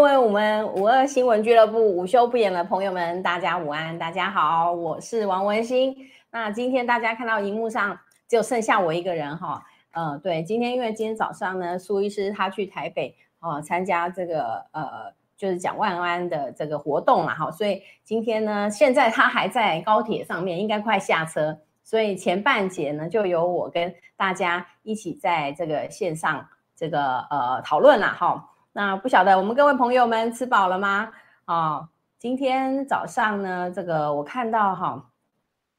嗨，各位我们五二新闻俱乐部午休不演的朋友们，大家午安，大家好，我是王文馨。那今天大家看到荧幕上就剩下我一个人哈，呃，对，今天因为今天早上呢，苏医师他去台北哦参加这个呃就是蒋万安的这个活动了哈，所以今天呢，现在他还在高铁上面，应该快下车，所以前半节呢就由我跟大家一起在这个线上这个呃讨论了哈。那不晓得我们各位朋友们吃饱了吗？哦，今天早上呢，这个我看到哈、哦，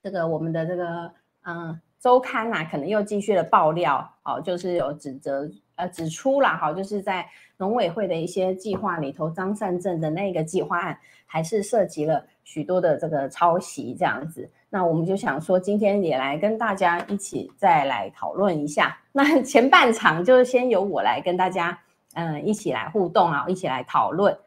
这个我们的这个嗯周刊呐、啊，可能又继续的爆料，哦，就是有指责呃指出了哈、哦，就是在农委会的一些计划里头，张善政的那个计划案还是涉及了许多的这个抄袭这样子。那我们就想说，今天也来跟大家一起再来讨论一下。那前半场就是先由我来跟大家。嗯，一起来互动啊，一起来讨论。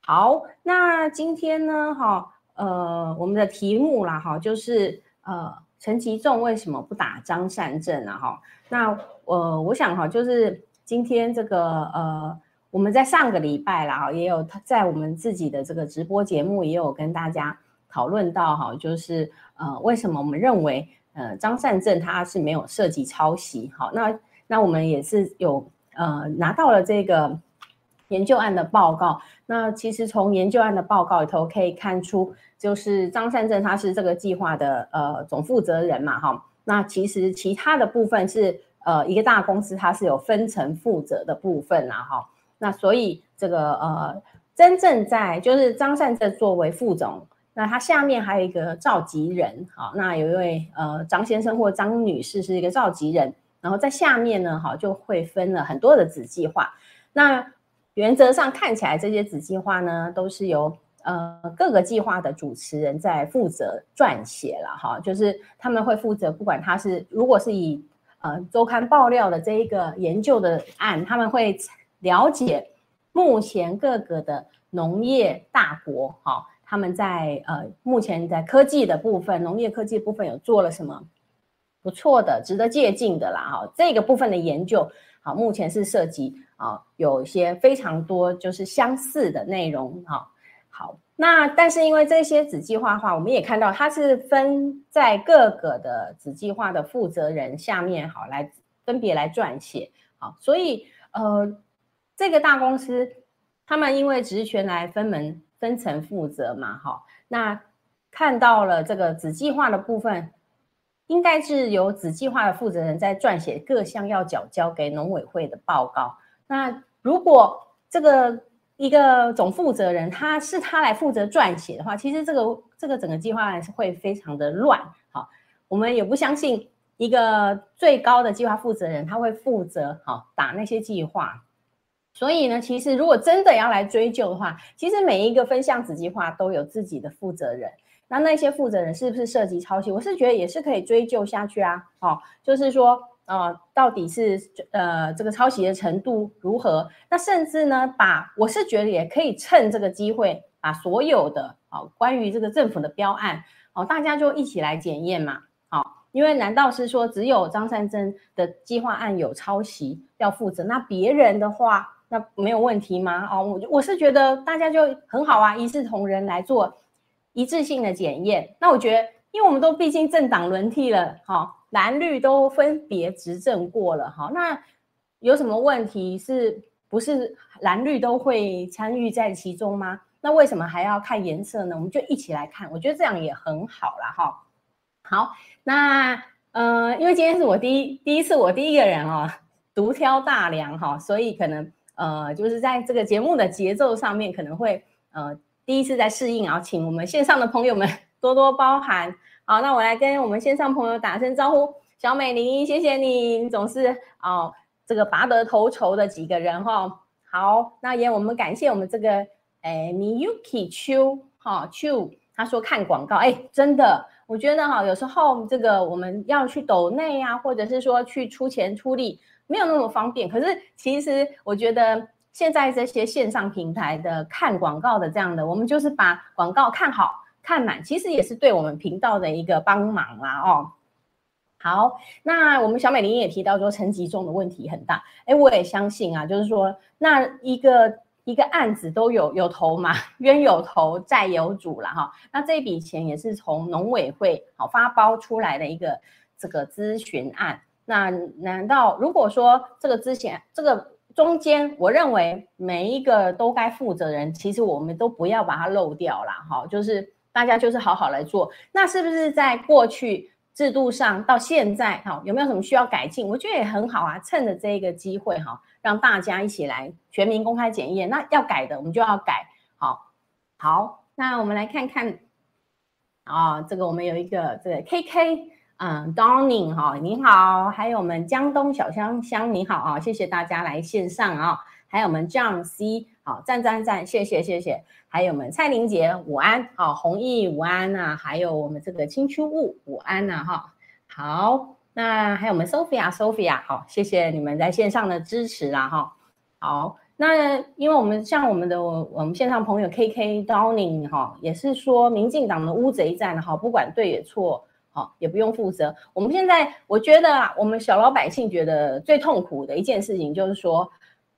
好，那今天呢，哈，呃，我们的题目啦，哈，就是呃，陈其仲为什么不打张善政啊？哈，那呃，我想哈，就是今天这个呃，我们在上个礼拜啦，也有在我们自己的这个直播节目也有跟大家讨论到哈，就是呃，为什么我们认为呃，张善政他是没有涉及抄袭？好，那那我们也是有。呃，拿到了这个研究案的报告。那其实从研究案的报告里头可以看出，就是张善政他是这个计划的呃总负责人嘛，哈。那其实其他的部分是呃一个大公司，它是有分层负责的部分呐，哈。那所以这个呃真正在就是张善政作为副总，那他下面还有一个召集人，好，那有一位呃张先生或张女士是一个召集人。然后在下面呢，哈，就会分了很多的子计划。那原则上看起来，这些子计划呢，都是由呃各个计划的主持人在负责撰写了，哈，就是他们会负责，不管他是如果是以呃周刊爆料的这一个研究的案，他们会了解目前各个的农业大国，哈，他们在呃目前在科技的部分，农业科技部分有做了什么。不错的，值得借鉴的啦，哈，这个部分的研究，好，目前是涉及啊，有一些非常多就是相似的内容，哈，好，那但是因为这些子计划的话，我们也看到它是分在各个的子计划的负责人下面，好，来分别来撰写，好，所以呃，这个大公司他们因为职权来分门分层负责嘛，哈，那看到了这个子计划的部分。应该是由子计划的负责人在撰写各项要缴交给农委会的报告。那如果这个一个总负责人他是他来负责撰写的话，其实这个这个整个计划案是会非常的乱。好，我们也不相信一个最高的计划负责人他会负责好打那些计划。所以呢，其实如果真的要来追究的话，其实每一个分项子计划都有自己的负责人。那那些负责人是不是涉及抄袭？我是觉得也是可以追究下去啊。哦，就是说，呃，到底是呃这个抄袭的程度如何？那甚至呢，把我是觉得也可以趁这个机会，把所有的哦关于这个政府的标案哦，大家就一起来检验嘛。好，哦，因为难道是说只有张善珍的计划案有抄袭要负责？那别人的话，那没有问题吗？哦，我我是觉得大家就很好啊，一视同仁来做。一致性的检验，那我觉得，因为我们都毕竟政党轮替了，哈，蓝绿都分别执政过了，哈，那有什么问题？是不是蓝绿都会参与在其中吗？那为什么还要看颜色呢？我们就一起来看，我觉得这样也很好了，哈。好，那呃，因为今天是我第一第一次，我第一个人哦，独挑大梁哈，所以可能呃，就是在这个节目的节奏上面可能会呃。第一次在适应，然后请我们线上的朋友们 多多包涵。好，那我来跟我们线上朋友打声招呼，小美玲，谢谢你，你总是哦这个拔得头筹的几个人哈、好，那也我们感谢我们这个诶 Miyuki 秋哈秋，他说看广告，哎，真的，我觉得哈，有时候这个我们要去抖内啊，或者是说去出钱出力，没有那么方便。可是其实我觉得。现在这些线上平台的看广告的这样的，我们就是把广告看好看满，其实也是对我们频道的一个帮忙啦哦。好，那我们小美玲也提到说层级中的问题很大，哎，我也相信啊，就是说那一个一个案子都有有头嘛，冤有头债有主了哈。那这笔钱也是从农委会好发包出来的一个这个咨询案。那难道如果说这个之前这个中间，我认为每一个都该负责人，其实我们都不要把它漏掉了哈。就是大家就是好好来做。那是不是在过去制度上到现在哈，有没有什么需要改进？我觉得也很好啊，趁着这个机会哈。让大家一起来全民公开检验，那要改的我们就要改。好，好，那我们来看看啊，这个我们有一个这个 KK，嗯，Dawning 哈，你好，还有我们江东小香香你好啊，谢谢大家来线上啊，还有我们 John C，好，赞赞赞，谢谢谢谢，还有我们蔡玲杰午安，好，弘毅午安呐，还有我们这个青丘雾午安呐哈，好。那还有我们 Sophia，Sophia，好，谢谢你们在线上的支持啦，哈，好，那因为我们像我们的我们线上朋友 K K Dawning 哈，也是说民进党的乌贼战哈，不管对与错，好，也不用负责。我们现在我觉得啊，我们小老百姓觉得最痛苦的一件事情就是说，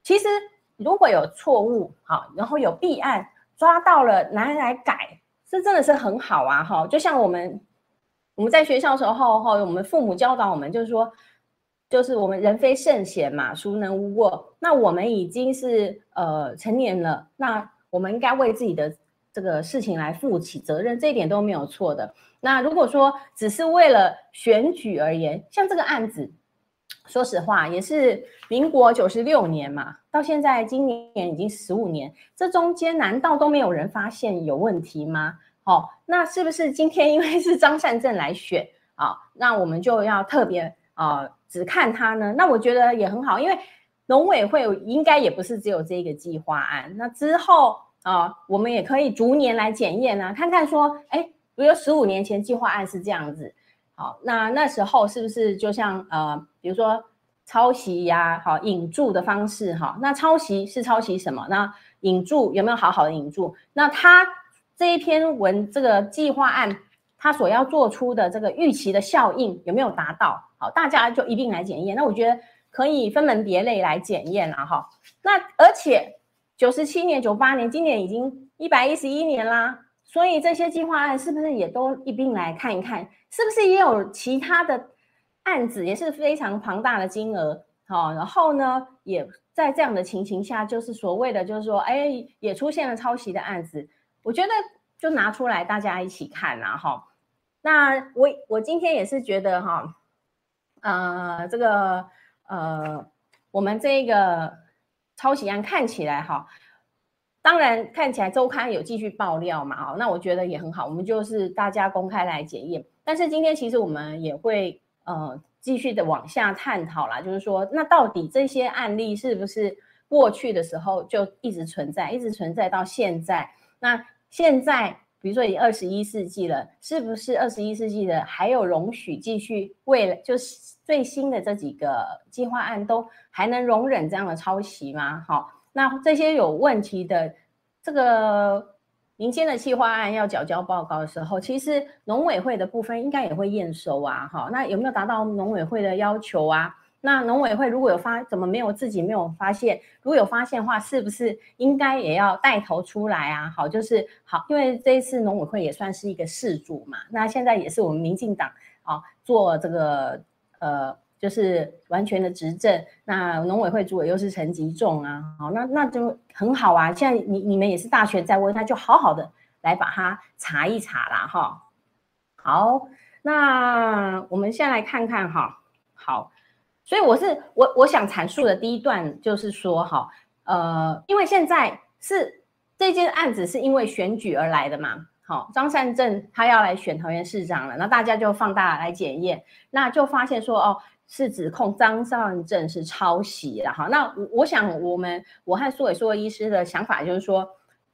其实如果有错误，好，然后有弊案抓到了拿来改，这真的是很好啊，哈，就像我们。我们在学校时候，哈，我们父母教导我们，就是说，就是我们人非圣贤嘛，孰能无过？那我们已经是呃成年了，那我们应该为自己的这个事情来负起责任，这一点都没有错的。那如果说只是为了选举而言，像这个案子，说实话也是民国九十六年嘛，到现在今年已经十五年，这中间难道都没有人发现有问题吗？哦，那是不是今天因为是张善政来选啊？那我们就要特别啊，只看他呢？那我觉得也很好，因为农委会应该也不是只有这个计划案。那之后啊，我们也可以逐年来检验啊，看看说，哎，比如十五年前计划案是这样子，好，那那时候是不是就像呃，比如说抄袭呀，好引注的方式哈？那抄袭是抄袭什么？那引注有没有好好的引注？那他。这一篇文，这个计划案，他所要做出的这个预期的效应有没有达到？好，大家就一并来检验。那我觉得可以分门别类来检验了哈。那而且九十七年、九八年，今年已经一百一十一年啦，所以这些计划案是不是也都一并来看一看？是不是也有其他的案子也是非常庞大的金额？好，然后呢，也在这样的情形下，就是所谓的，就是说，哎，也出现了抄袭的案子。我觉得就拿出来大家一起看呐，哈。那我我今天也是觉得哈，呃，这个呃，我们这个抄袭案看起来哈，当然看起来周刊有继续爆料嘛，哦，那我觉得也很好，我们就是大家公开来检验。但是今天其实我们也会呃继续的往下探讨啦，就是说，那到底这些案例是不是过去的时候就一直存在，一直存在到现在？那现在，比如说已经二十一世纪了，是不是二十一世纪的还有容许继续为了就是最新的这几个计划案都还能容忍这样的抄袭吗？好，那这些有问题的这个民间的计划案要缴交报告的时候，其实农委会的部分应该也会验收啊。好，那有没有达到农委会的要求啊？那农委会如果有发，怎么没有自己没有发现？如果有发现的话，是不是应该也要带头出来啊？好，就是好，因为这一次农委会也算是一个事主嘛。那现在也是我们民进党啊做这个呃，就是完全的执政。那农委会主委又是陈吉仲啊，好，那那就很好啊。现在你你们也是大权在握，那就好好的来把它查一查啦，哈。好，那我们先来看看哈，好。所以我是我我想阐述的第一段就是说哈，呃，因为现在是这件案子是因为选举而来的嘛，好，张善政他要来选桃园市长了，那大家就放大来检验，那就发现说哦，是指控张善政是抄袭了哈，那我我想我们我和苏伟硕医师的想法就是说，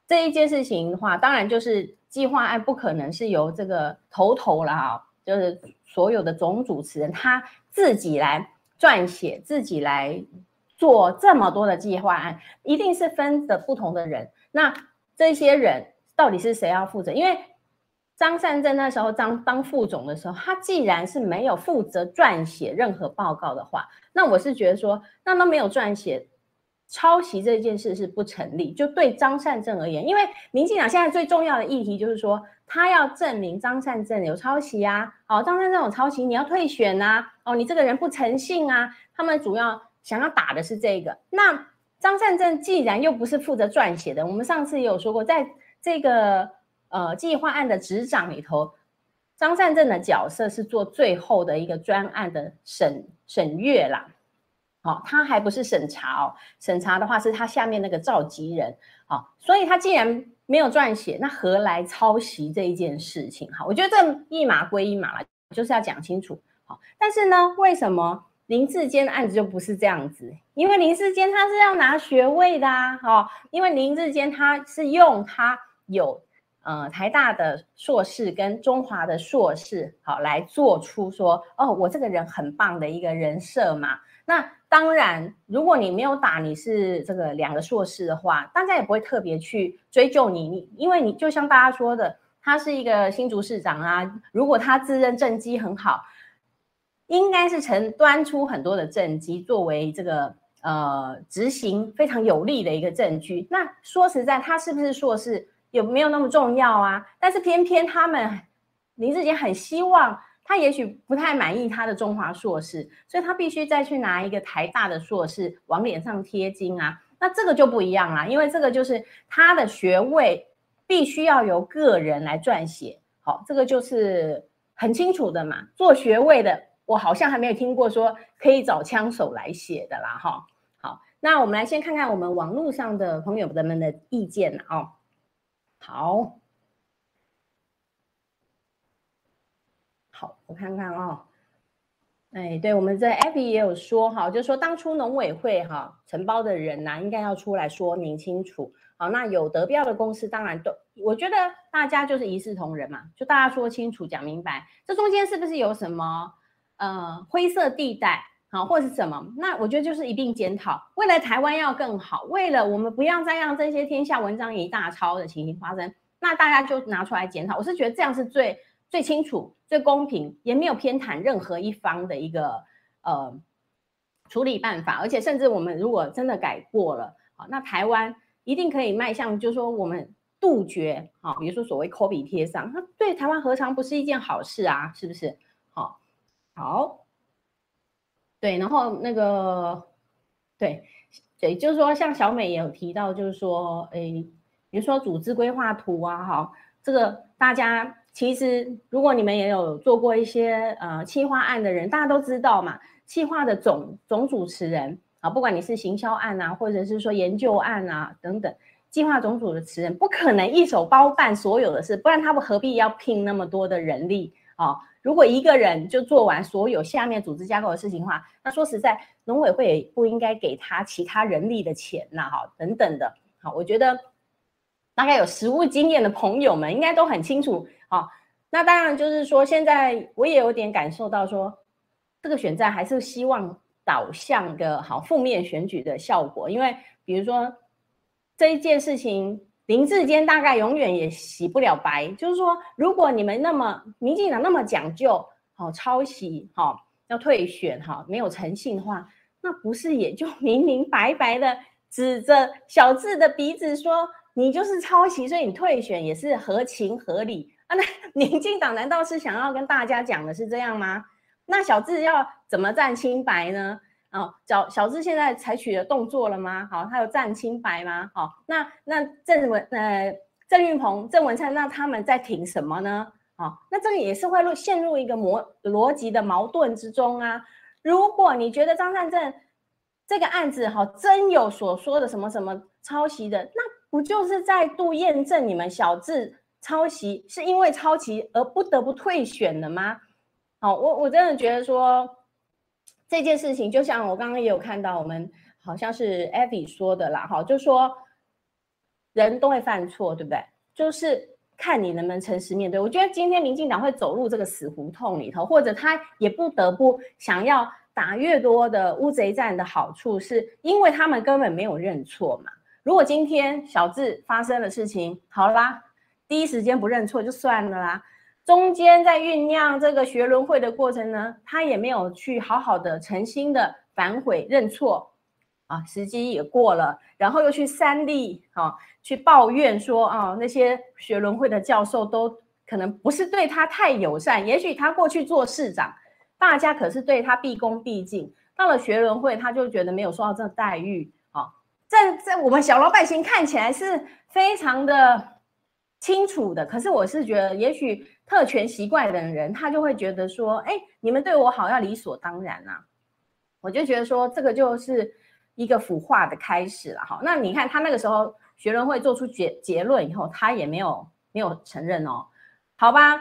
这一件事情的话，当然就是计划案不可能是由这个头头了哈，就是所有的总主持人他自己来。撰写自己来做这么多的计划案，一定是分的不同的人。那这些人到底是谁要负责？因为张善政那时候当当副总的时候，他既然是没有负责撰写任何报告的话，那我是觉得说，那都没有撰写，抄袭这件事是不成立。就对张善政而言，因为民进党现在最重要的议题就是说，他要证明张善政有抄袭啊，哦，张善政有抄袭，你要退选啊，哦，你这个人不诚信啊，他们主要想要打的是这个。那张善政既然又不是负责撰写的，我们上次也有说过，在这个呃计划案的执掌里头。张善政的角色是做最后的一个专案的审审阅啦，好，他还不是审查哦，审查的话是他下面那个召集人，好，所以他既然没有撰写，那何来抄袭这一件事情？哈，我觉得这一码归一码了，就是要讲清楚。好，但是呢，为什么林志坚的案子就不是这样子？因为林志坚他是要拿学位的啊，哈，因为林志坚他是用他有。呃，台大的硕士跟中华的硕士，好，来做出说，哦，我这个人很棒的一个人设嘛。那当然，如果你没有打你是这个两个硕士的话，大家也不会特别去追究你，你因为你就像大家说的，他是一个新竹市长啊，如果他自认政绩很好，应该是曾端出很多的政绩作为这个呃执行非常有利的一个证据。那说实在，他是不是硕士？有没有那么重要啊？但是偏偏他们林志杰很希望，他也许不太满意他的中华硕士，所以他必须再去拿一个台大的硕士往脸上贴金啊。那这个就不一样啦，因为这个就是他的学位必须要由个人来撰写。好，这个就是很清楚的嘛。做学位的，我好像还没有听过说可以找枪手来写的啦。哈，好，那我们来先看看我们网络上的朋友们的意见哦。好，好，我看看哦。哎，对，我们在 Abby 也有说哈，就是说当初农委会哈承包的人呐、应该要出来说明清楚。好，那有得标的公司，当然都，我觉得大家就是一视同仁嘛，就大家说清楚、讲明白，这中间是不是有什么呃灰色地带？好，或者是什么？那我觉得就是一并检讨，为了台湾要更好，为了我们不要再让这些天下文章一大抄的情形发生，那大家就拿出来检讨。我是觉得这样是最最清楚、最公平，也没有偏袒任何一方的一个呃处理办法。而且甚至我们如果真的改过了，好，那台湾一定可以迈向，就是说我们杜绝好，比如说所谓 copy 贴上，那对台湾何尝不是一件好事啊？是不是？好，好。对，然后那个，对，对，就是说，像小美也有提到，就是说，诶，比如说组织规划图啊，哈，这个大家其实如果你们也有做过一些呃企划案的人，大家都知道嘛，企划的总总主持人啊，不管你是行销案啊，或者是说研究案啊等等，计划总主持人不可能一手包办所有的事，不然他们何必要聘那么多的人力啊？如果一个人就做完所有下面组织架构的事情的话，那说实在，农委会也不应该给他其他人力的钱呐，哈，等等的。好，我觉得大概有实务经验的朋友们应该都很清楚。好，那当然就是说，现在我也有点感受到说，这个选战还是希望导向一个好负面选举的效果，因为比如说这一件事情。林志坚大概永远也洗不了白，就是说，如果你们那么民进党那么讲究，好抄袭，好要退选，哈，没有诚信的话，那不是也就 明明白白的指着小智的鼻子说你就是抄袭，所以你退选也是合情合理啊？那 民进党难道是想要跟大家讲的是这样吗？那小智要怎么站清白呢？哦，小小智现在采取了动作了吗？好，他有站清白吗？好，那那郑文呃郑运鹏、郑文灿，那他们在挺什么呢？好，那这个也是会入陷入一个模逻辑的矛盾之中啊。如果你觉得张善政这个案子哈真有所说的什么什么抄袭的，那不就是再度验证你们小智抄袭是因为抄袭而不得不退选的吗？好，我我真的觉得说。这件事情就像我刚刚也有看到，我们好像是 Abby 说的啦，哈，就说人都会犯错，对不对？就是看你能不能诚实面对。我觉得今天民进党会走入这个死胡同里头，或者他也不得不想要打越多的乌贼战的好处，是因为他们根本没有认错嘛。如果今天小智发生的事情，好啦，第一时间不认错就算了啦。中间在酝酿这个学伦会的过程呢，他也没有去好好的诚心的反悔认错，啊，时机也过了，然后又去三立啊，去抱怨说啊，那些学伦会的教授都可能不是对他太友善，也许他过去做市长，大家可是对他毕恭毕敬，到了学伦会，他就觉得没有受到这待遇啊，在在我们小老百姓看起来是非常的。清楚的，可是我是觉得，也许特权习惯的人，他就会觉得说，哎，你们对我好要理所当然啊。我就觉得说，这个就是一个腐化的开始了哈。那你看他那个时候学伦会做出结结论以后，他也没有没有承认哦，好吧，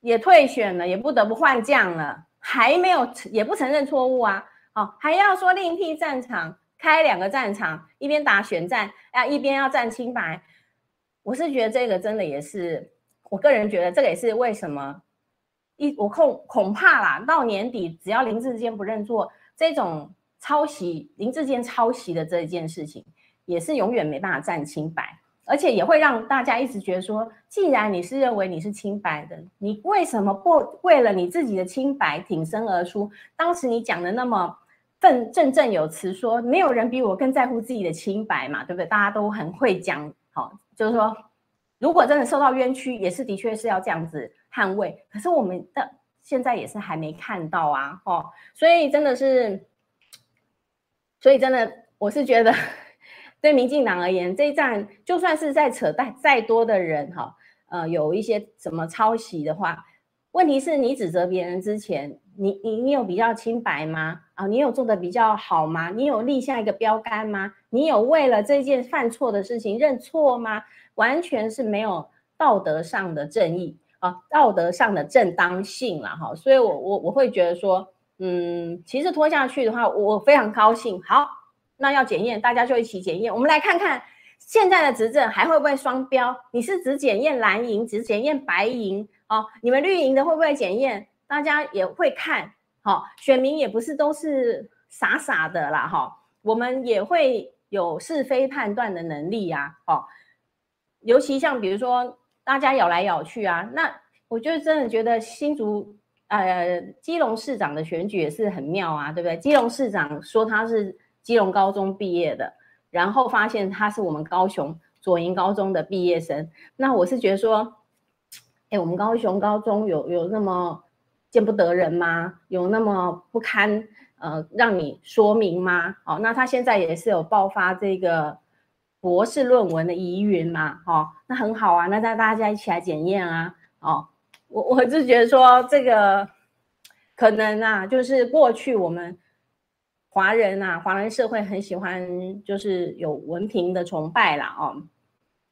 也退选了，也不得不换将了，还没有也不承认错误啊，哦，还要说另辟战场，开两个战场，一边打选战啊，一边要战清白。我是觉得这个真的也是，我个人觉得这个也是为什么一我恐恐怕啦，到年底只要林志坚不认错，这种抄袭林志坚抄袭的这一件事情，也是永远没办法占清白，而且也会让大家一直觉得说，既然你是认为你是清白的，你为什么不为了你自己的清白挺身而出？当时你讲的那么振振振有词，说没有人比我更在乎自己的清白嘛，对不对？大家都很会讲，好。就是说，如果真的受到冤屈，也是的确是要这样子捍卫。可是我们的现在也是还没看到啊，哦，所以真的是，所以真的，我是觉得，对民进党而言，这一战就算是在扯淡再多的人哈，呃，有一些什么抄袭的话，问题是你指责别人之前，你你你有比较清白吗？啊，你有做得比较好吗？你有立下一个标杆吗？你有为了这件犯错的事情认错吗？完全是没有道德上的正义啊，道德上的正当性了哈。所以我我我会觉得说，嗯，其实拖下去的话，我非常高兴。好，那要检验，大家就一起检验。我们来看看现在的执政还会不会双标？你是只检验蓝营，只检验白营哦？你们绿营的会不会检验？大家也会看。好，选民也不是都是傻傻的啦，哈，我们也会有是非判断的能力呀，哦，尤其像比如说大家咬来咬去啊，那我就真的觉得新竹呃基隆市长的选举也是很妙啊，对不对？基隆市长说他是基隆高中毕业的，然后发现他是我们高雄左营高中的毕业生，那我是觉得说，哎，我们高雄高中有有那么。见不得人吗？有那么不堪？呃，让你说明吗？哦，那他现在也是有爆发这个博士论文的疑云嘛？哦，那很好啊，那大大家一起来检验啊！哦，我我是觉得说这个可能啊，就是过去我们华人啊，华人社会很喜欢就是有文凭的崇拜啦，哦，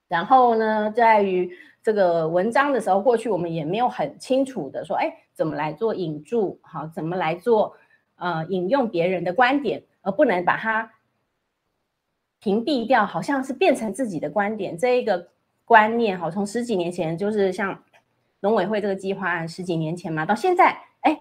然后呢，在于这个文章的时候，过去我们也没有很清楚的说，哎。怎么来做引注？好，怎么来做？呃，引用别人的观点，而不能把它屏蔽掉，好像是变成自己的观点。这一个观念，好，从十几年前就是像农委会这个计划案，十几年前嘛，到现在，哎，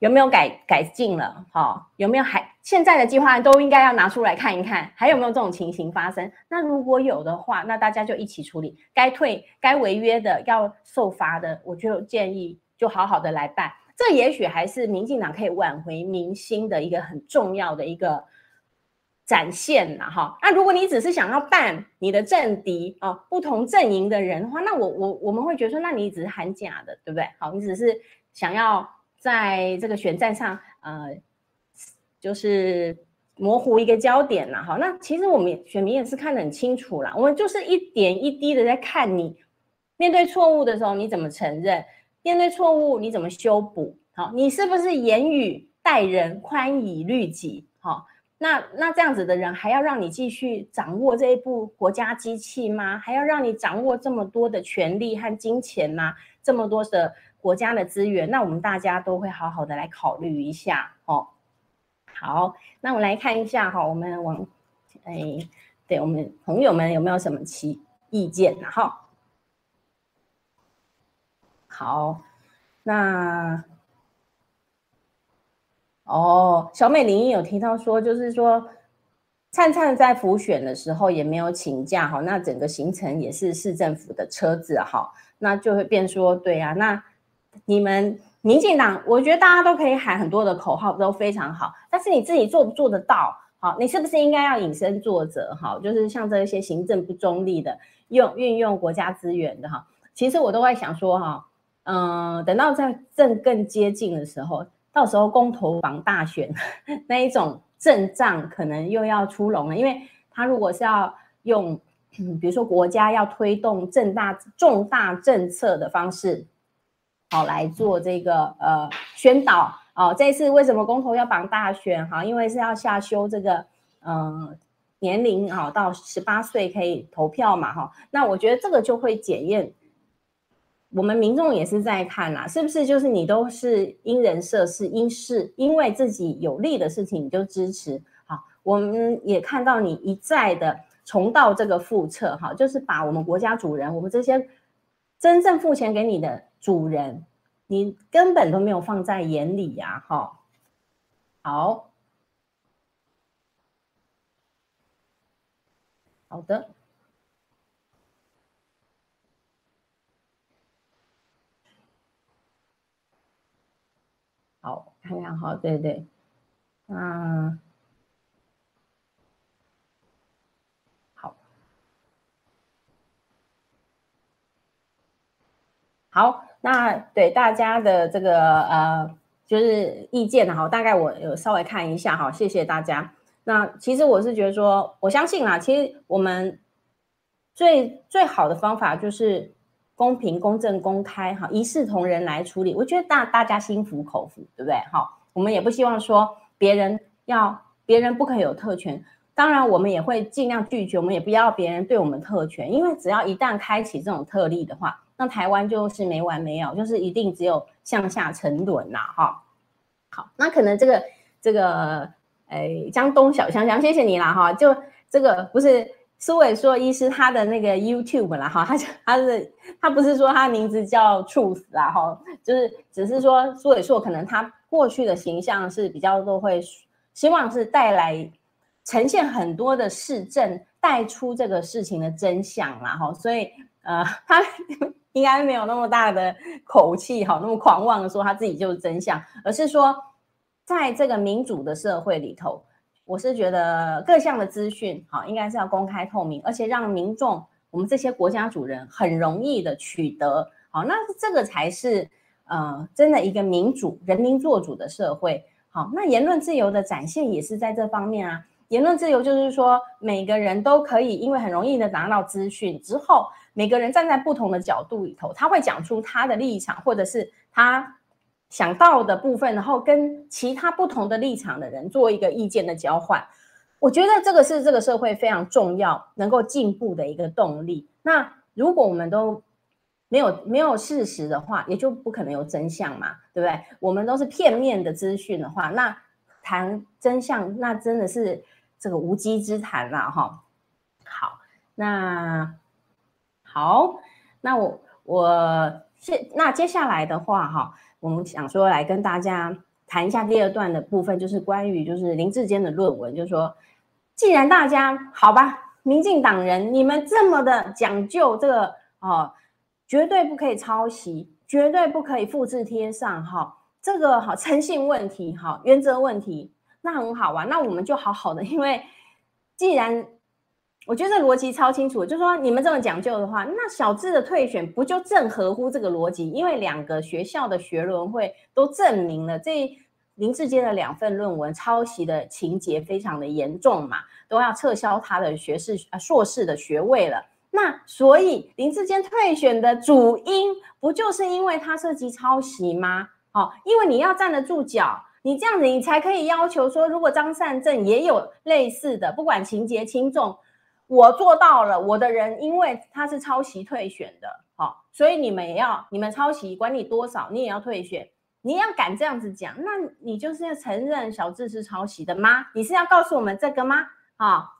有没有改改进了？好，有没有还现在的计划案都应该要拿出来看一看，还有没有这种情形发生？那如果有的话，那大家就一起处理，该退、该违约的、要受罚的，我就建议。就好好的来办，这也许还是民进党可以挽回民心的一个很重要的一个展现了哈。那如果你只是想要办你的政敌啊，不同阵营的人的话，那我我我们会觉得说，那你只是喊假的，对不对？好，你只是想要在这个选战上，呃，就是模糊一个焦点了哈。那其实我们选民也是看得很清楚啦，我们就是一点一滴的在看你面对错误的时候你怎么承认。面对错误，你怎么修补？好，你是不是言语待人宽以律己？好，那那这样子的人还要让你继续掌握这一部国家机器吗？还要让你掌握这么多的权力和金钱吗？这么多的国家的资源，那我们大家都会好好的来考虑一下。哦，好，那我们来看一下哈，我们往哎，对我们朋友们有没有什么其意见？哈。好，那哦，小美玲有提到说，就是说灿灿在辅选的时候也没有请假哈，那整个行程也是市政府的车子哈，那就会变说，对啊，那你们民进党，我觉得大家都可以喊很多的口号，都非常好，但是你自己做不做得到？好，你是不是应该要以身作则？哈，就是像这些行政不中立的，用运用国家资源的哈，其实我都会想说哈，嗯，等到在政更接近的时候，到时候公投绑大选 那一种阵仗可能又要出笼了，因为他如果是要用，比如说国家要推动重大重大政策的方式，好来做这个呃宣导。哦，这一次为什么公投要绑大选？哈，因为是要下修这个嗯、呃、年龄哈，到十八岁可以投票嘛哈。那我觉得这个就会检验我们民众也是在看啦，是不是就是你都是因人设事，因事因为自己有利的事情你就支持。好，我们也看到你一再的重蹈这个覆辙哈，就是把我们国家主人，我们这些真正付钱给你的主人。你根本都没有放在眼里呀，哈，好，好的，好，看看哈，对对，嗯，好，好。那对大家的这个呃，就是意见哈，大概我有稍微看一下哈，谢谢大家。那其实我是觉得说，我相信啦，其实我们最最好的方法就是公平、公正、公开哈，一视同仁来处理。我觉得大大家心服口服，对不对？好，我们也不希望说别人要别人不可以有特权，当然我们也会尽量拒绝，我们也不要别人对我们特权，因为只要一旦开启这种特例的话。那台湾就是没完没了，就是一定只有向下沉沦呐，哈。好，那可能这个这个，诶，江东小香香，谢谢你啦，哈。就这个不是苏伟硕医师他的那个 YouTube 啦，哈，他他是他不是说他名字叫 Truth 啦，哈，就是只是说苏伟硕可能他过去的形象是比较都会希望是带来呈现很多的事证，带出这个事情的真相啦，哈，所以呃他。应该没有那么大的口气哈，那么狂妄的说他自己就是真相，而是说，在这个民主的社会里头，我是觉得各项的资讯好，应该是要公开透明，而且让民众我们这些国家主人很容易的取得好，那这个才是呃真的一个民主人民做主的社会好，那言论自由的展现也是在这方面啊，言论自由就是说每个人都可以因为很容易的拿到资讯之后。每个人站在不同的角度里头，他会讲出他的立场，或者是他想到的部分，然后跟其他不同的立场的人做一个意见的交换。我觉得这个是这个社会非常重要、能够进步的一个动力。那如果我们都没有没有事实的话，也就不可能有真相嘛，对不对？我们都是片面的资讯的话，那谈真相，那真的是这个无稽之谈了哈。好，那。好，那我我接那接下来的话哈，我们想说来跟大家谈一下第二段的部分，就是关于就是林志坚的论文，就是说，既然大家好吧，民进党人你们这么的讲究这个哦，绝对不可以抄袭，绝对不可以复制贴上哈，这个好诚信问题哈，原则问题，那很好啊，那我们就好好的，因为既然。我觉得这逻辑超清楚，就是说你们这么讲究的话，那小智的退选不就正合乎这个逻辑？因为两个学校的学伦会都证明了这林志坚的两份论文抄袭的情节非常的严重嘛，都要撤销他的学士啊硕士的学位了。那所以林志坚退选的主因不就是因为他涉及抄袭吗？哦，因为你要站得住脚，你这样子你才可以要求说，如果张善政也有类似的，不管情节轻重。我做到了，我的人因为他是抄袭退选的，好，所以你们也要，你们抄袭管你多少，你也要退选。你要敢这样子讲，那你就是要承认小智是抄袭的吗？你是要告诉我们这个吗？啊，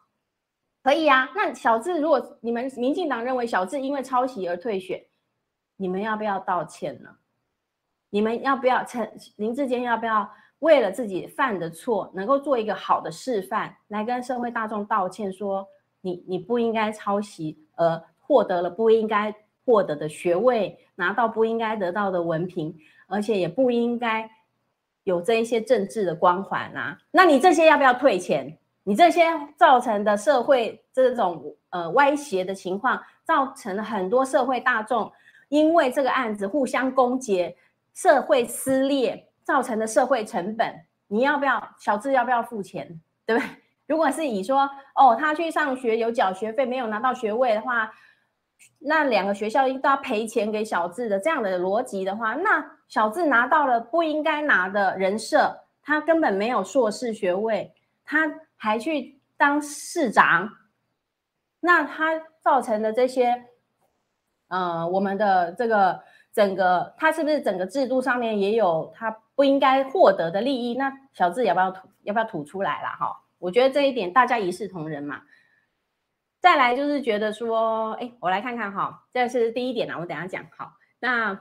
可以啊。那小智如果你们民进党认为小智因为抄袭而退选，你们要不要道歉呢？你们要不要陈林志坚要不要为了自己犯的错，能够做一个好的示范，来跟社会大众道歉说？你你不应该抄袭，而获得了不应该获得的学位，拿到不应该得到的文凭，而且也不应该有这一些政治的光环啊！那你这些要不要退钱？你这些造成的社会这种呃歪斜的情况，造成了很多社会大众因为这个案子互相攻訐，社会撕裂造成的社会成本，你要不要小智要不要付钱，对不对？如果是以说哦，他去上学有缴学费没有拿到学位的话，那两个学校应都要赔钱给小智的这样的逻辑的话，那小智拿到了不应该拿的人设，他根本没有硕士学位，他。还去当市长，那他造成的这些，呃，我们的这个整个，他是不是整个制度上面也有他不应该获得的利益？那小智要不要吐？要不要吐出来了？哈，我觉得这一点大家一视同仁嘛。再来就是觉得说，哎，我来看看哈，这是第一点啊，我等下讲。好，那。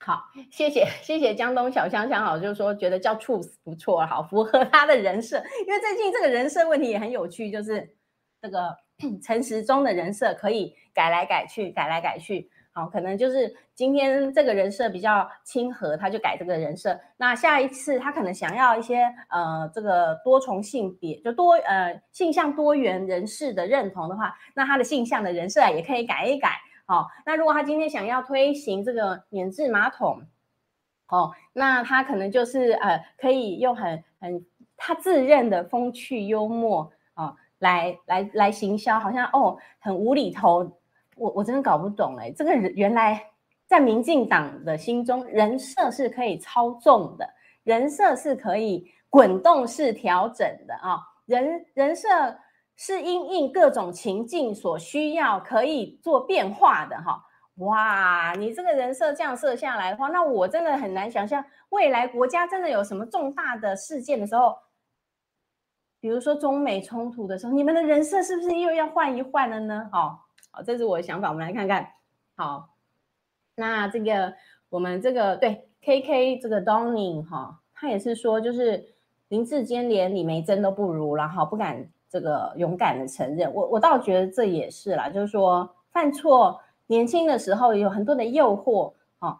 好，谢谢谢谢江东小香香，好，就是说觉得叫 Truth 不错，好，符合他的人设。因为最近这个人设问题也很有趣，就是这个 陈时中的人设可以改来改去，改来改去。好，可能就是今天这个人设比较亲和，他就改这个人设。那下一次他可能想要一些呃这个多重性别，就多呃性向多元人士的认同的话，那他的性向的人设也可以改一改。好，那如果他今天想要推行这个免治马桶，哦，那他可能就是呃，可以用很很他自认的风趣幽默哦，来来来行销，好像哦很无厘头，我我真的搞不懂哎，这个人原来在民进党的心中，人设是可以操纵的，人设是可以滚动式调整的啊，人人设。是因应各种情境所需要，可以做变化的哈。哇，你这个人设这样设下来的话，那我真的很难想象未来国家真的有什么重大的事件的时候，比如说中美冲突的时候，你们的人设是不是又要换一换了呢？好，好，这是我的想法，我们来看看。好，那这个我们这个对 KK 这个 Donning 哈，他也是说，就是林志坚连李梅珍都不如，然后不敢。这个勇敢的承认，我我倒觉得这也是啦，就是说犯错，年轻的时候有很多的诱惑，哦，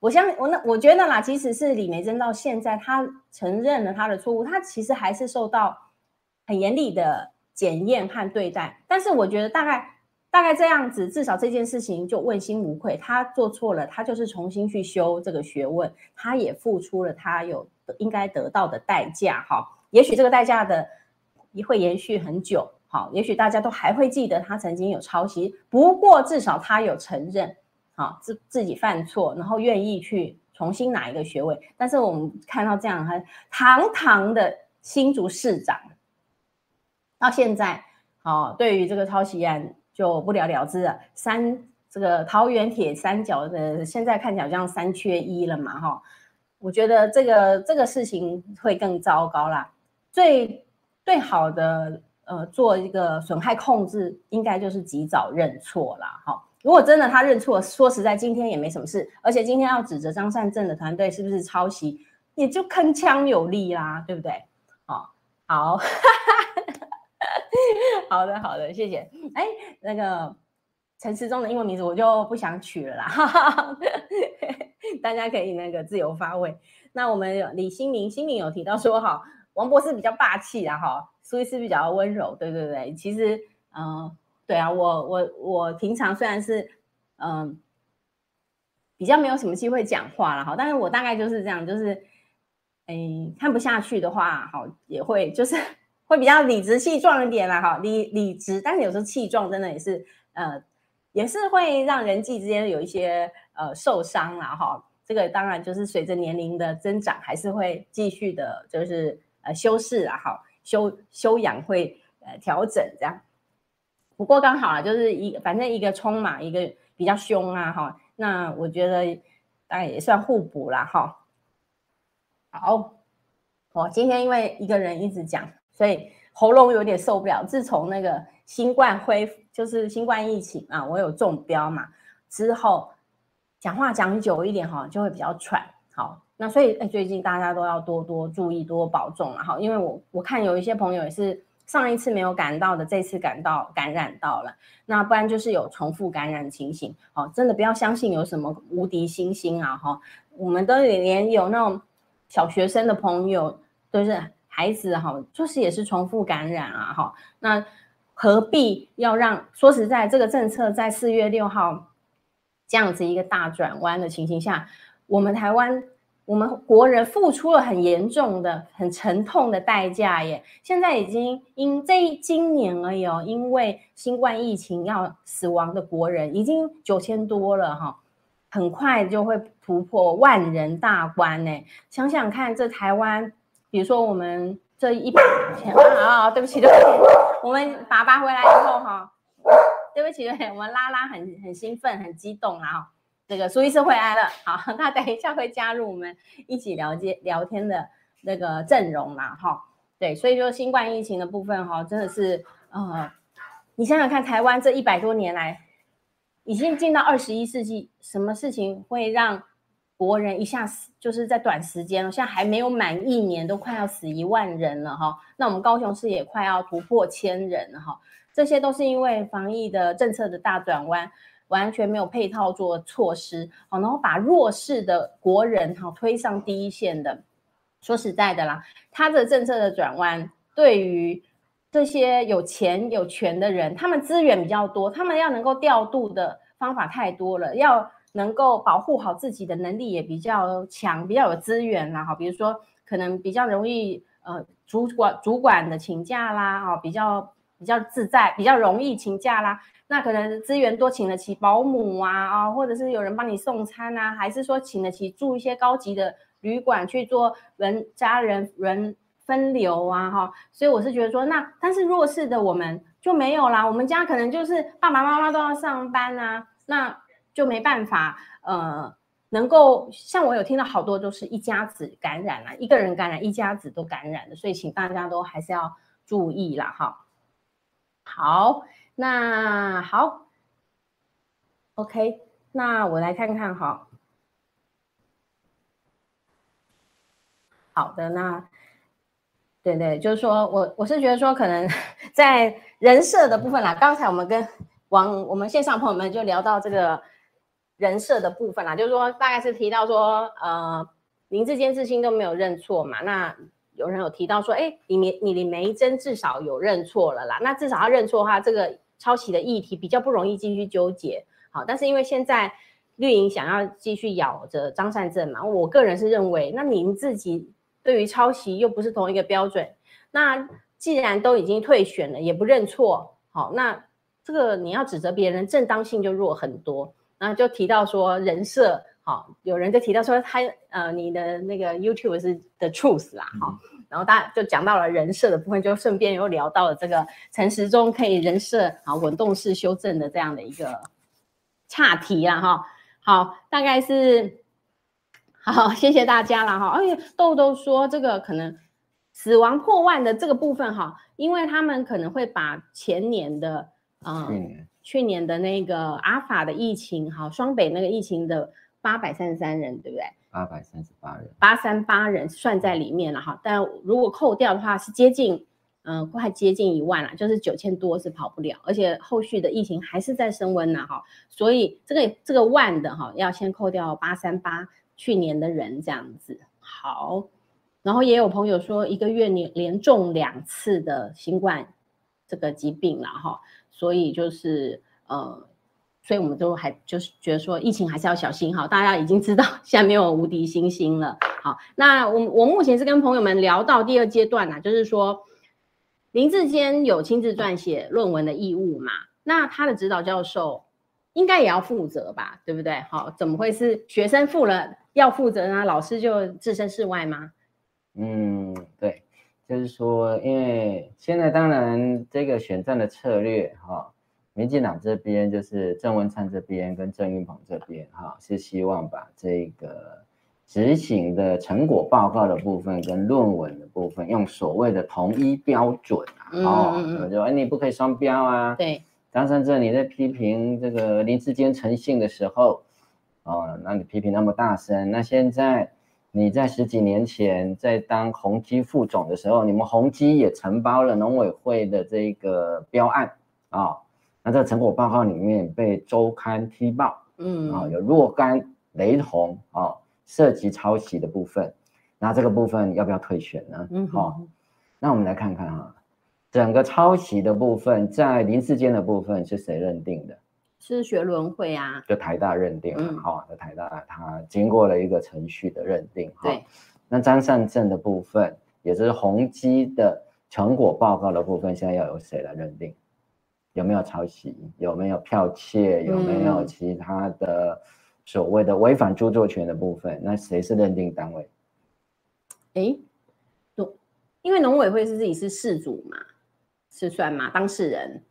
我相我那我觉得啦，即使是李梅珍到现在，他承认了他的错误，他其实还是受到很严厉的检验和对待。但是我觉得大概大概这样子，至少这件事情就问心无愧。他做错了，他就是重新去修这个学问，他也付出了他有应该得到的代价，哈，也许这个代价的。也会延续很久，好，也许大家都还会记得他曾经有抄袭，不过至少他有承认，好自自己犯错，然后愿意去重新拿一个学位。但是我们看到这样很堂堂的新竹市长，到现在，好，对于这个抄袭案就不了了之了。三这个桃园铁三角的，现在看起来好像三缺一了嘛，哈，我觉得这个这个事情会更糟糕啦。最最好的呃，做一个损害控制，应该就是及早认错啦。哈。如果真的他认错，说实在，今天也没什么事。而且今天要指责张善政的团队是不是抄袭，也就铿锵有力啦，对不对？好，好，好的，好的，谢谢。哎，那个陈时中的英文名字我就不想取了啦，哈哈，大家可以那个自由发挥。那我们李新明，新明有提到说哈。王博士比较霸气啊，哈，苏医师比较温柔，对对对。其实，嗯、对啊，我我我平常虽然是，嗯、比较没有什么机会讲话了哈，但是我大概就是这样，就是，哎，看不下去的话，好，也会就是会比较理直气壮一点啦，哈，理理直，但是有时候气壮真的也是，呃，也是会让人际之间有一些呃受伤啦，哈。这个当然就是随着年龄的增长，还是会继续的，就是。呃，修饰啊，哈修修养会呃调整这样，不过刚好啊，就是一反正一个冲嘛，一个比较凶啊，哈，那我觉得大概也算互补啦，哈。好，我今天因为一个人一直讲，所以喉咙有点受不了。自从那个新冠恢复，就是新冠疫情啊，我有中标嘛，之后讲话讲久一点哈，就会比较喘，好。那所以，哎，最近大家都要多多注意，多保重了哈。因为我我看有一些朋友也是上一次没有感到的，这次感到感染到了，那不然就是有重复感染情形。哦，真的不要相信有什么无敌星星啊哈。我们都连有那种小学生的朋友，都是孩子哈，就是也是重复感染啊哈，那何必要让？说实在，这个政策在四月六号这样子一个大转弯的情形下，我们台湾。我们国人付出了很严重的、很沉痛的代价耶！现在已经因这今年而已哦，因为新冠疫情要死亡的国人已经九千多了哈，很快就会突破万人大关呢。想想看，这台湾，比如说我们这一百天啊，对不起，对不起，我们爸爸回来以后哈，对不起，对不起，我们拉拉很很兴奋、很激动啊。这个苏医师回来了，好，那等一下会加入我们一起了解聊天的那个阵容啦，哈，对，所以说新冠疫情的部分哈，真的是呃，你想想看，台湾这一百多年来，已经进到二十一世纪，什么事情会让国人一下死，就是在短时间，现在还没有满一年，都快要死一万人了哈，那我们高雄市也快要突破千人了哈，这些都是因为防疫的政策的大转弯。完全没有配套做措施，好，然后把弱势的国人哈推上第一线的。说实在的啦，他的政策的转弯，对于这些有钱有权的人，他们资源比较多，他们要能够调度的方法太多了，要能够保护好自己的能力也比较强，比较有资源啦，哈，比如说可能比较容易呃主管主管的请假啦，哈，比较比较自在，比较容易请假啦。那可能资源多，请得起保姆啊啊，或者是有人帮你送餐啊，还是说请得起住一些高级的旅馆去做人家人人分流啊哈，所以我是觉得说，那但是弱势的我们就没有啦，我们家可能就是爸爸妈妈都要上班啊，那就没办法呃，能够像我有听到好多都是一家子感染了，一个人感染一家子都感染的，所以请大家都还是要注意啦哈。好。那好，OK，那我来看看哈。好的，那对对，就是说我我是觉得说，可能在人设的部分啦，刚才我们跟网我们线上朋友们就聊到这个人设的部分啦，就是说大概是提到说，呃，林志坚、智兴都没有认错嘛，那有人有提到说，哎，你你李眉蓁至少有认错了啦，那至少他认错的话，这个。抄袭的议题比较不容易继续纠结，好，但是因为现在绿营想要继续咬着张善政嘛，我个人是认为，那您自己对于抄袭又不是同一个标准，那既然都已经退选了，也不认错，好，那这个你要指责别人正当性就弱很多，那就提到说人设，好，有人就提到说他呃你的那个 YouTube 是 The Truth 啦，哈。然后大家就讲到了人设的部分，就顺便又聊到了这个陈时中可以人设啊滚动式修正的这样的一个岔题啦哈。好，大概是好，谢谢大家了哈。而且豆豆说这个可能死亡破万的这个部分哈，因为他们可能会把前年的啊、呃、去年的那个阿法的疫情哈，双北那个疫情的八百三十三人，对不对？八百三十八人，八三八人算在里面了哈，但如果扣掉的话，是接近，嗯、呃，快接近一万了，就是九千多是跑不了，而且后续的疫情还是在升温呢哈，所以这个这个万的哈，要先扣掉八三八去年的人这样子。好，然后也有朋友说一个月你连中两次的新冠这个疾病了哈，所以就是呃。所以我们都还就是觉得说疫情还是要小心哈，大家已经知道 现在没有无敌星星了。好，那我我目前是跟朋友们聊到第二阶段啦，就是说林志坚有亲自撰写论文的义务嘛，那他的指导教授应该也要负责吧，对不对？好，怎么会是学生负了要负责呢？老师就置身事外吗？嗯，对，就是说，因为现在当然这个选战的策略哈。民进党这边就是郑文灿这边跟郑运鹏这边哈，是希望把这个执行的成果报告的部分跟论文的部分用所谓的统一标准啊，哦、嗯，就哎你不可以双标啊。对，张善政你在批评这个林志坚诚信的时候，哦，那你批评那么大声，那现在你在十几年前在当宏基副总的时候，你们宏基也承包了农委会的这个标案啊。哦那这个成果报告里面被周刊踢爆，嗯啊，有若干雷同啊，涉及抄袭的部分，那这个部分要不要退选呢？嗯，好，那我们来看看哈，整个抄袭的部分，在林世坚的部分是谁认定的？是学伦会啊，就台大认定了，好、嗯，的、哦、台大他经过了一个程序的认定，对。那张善政的部分，也就是宏基的成果报告的部分，现在要由谁来认定？有没有抄袭？有没有剽窃？有没有其他的所谓的违反著作权的部分？嗯、那谁是认定单位？哎，农，因为农委会是自己是事主嘛，是算吗？当事人。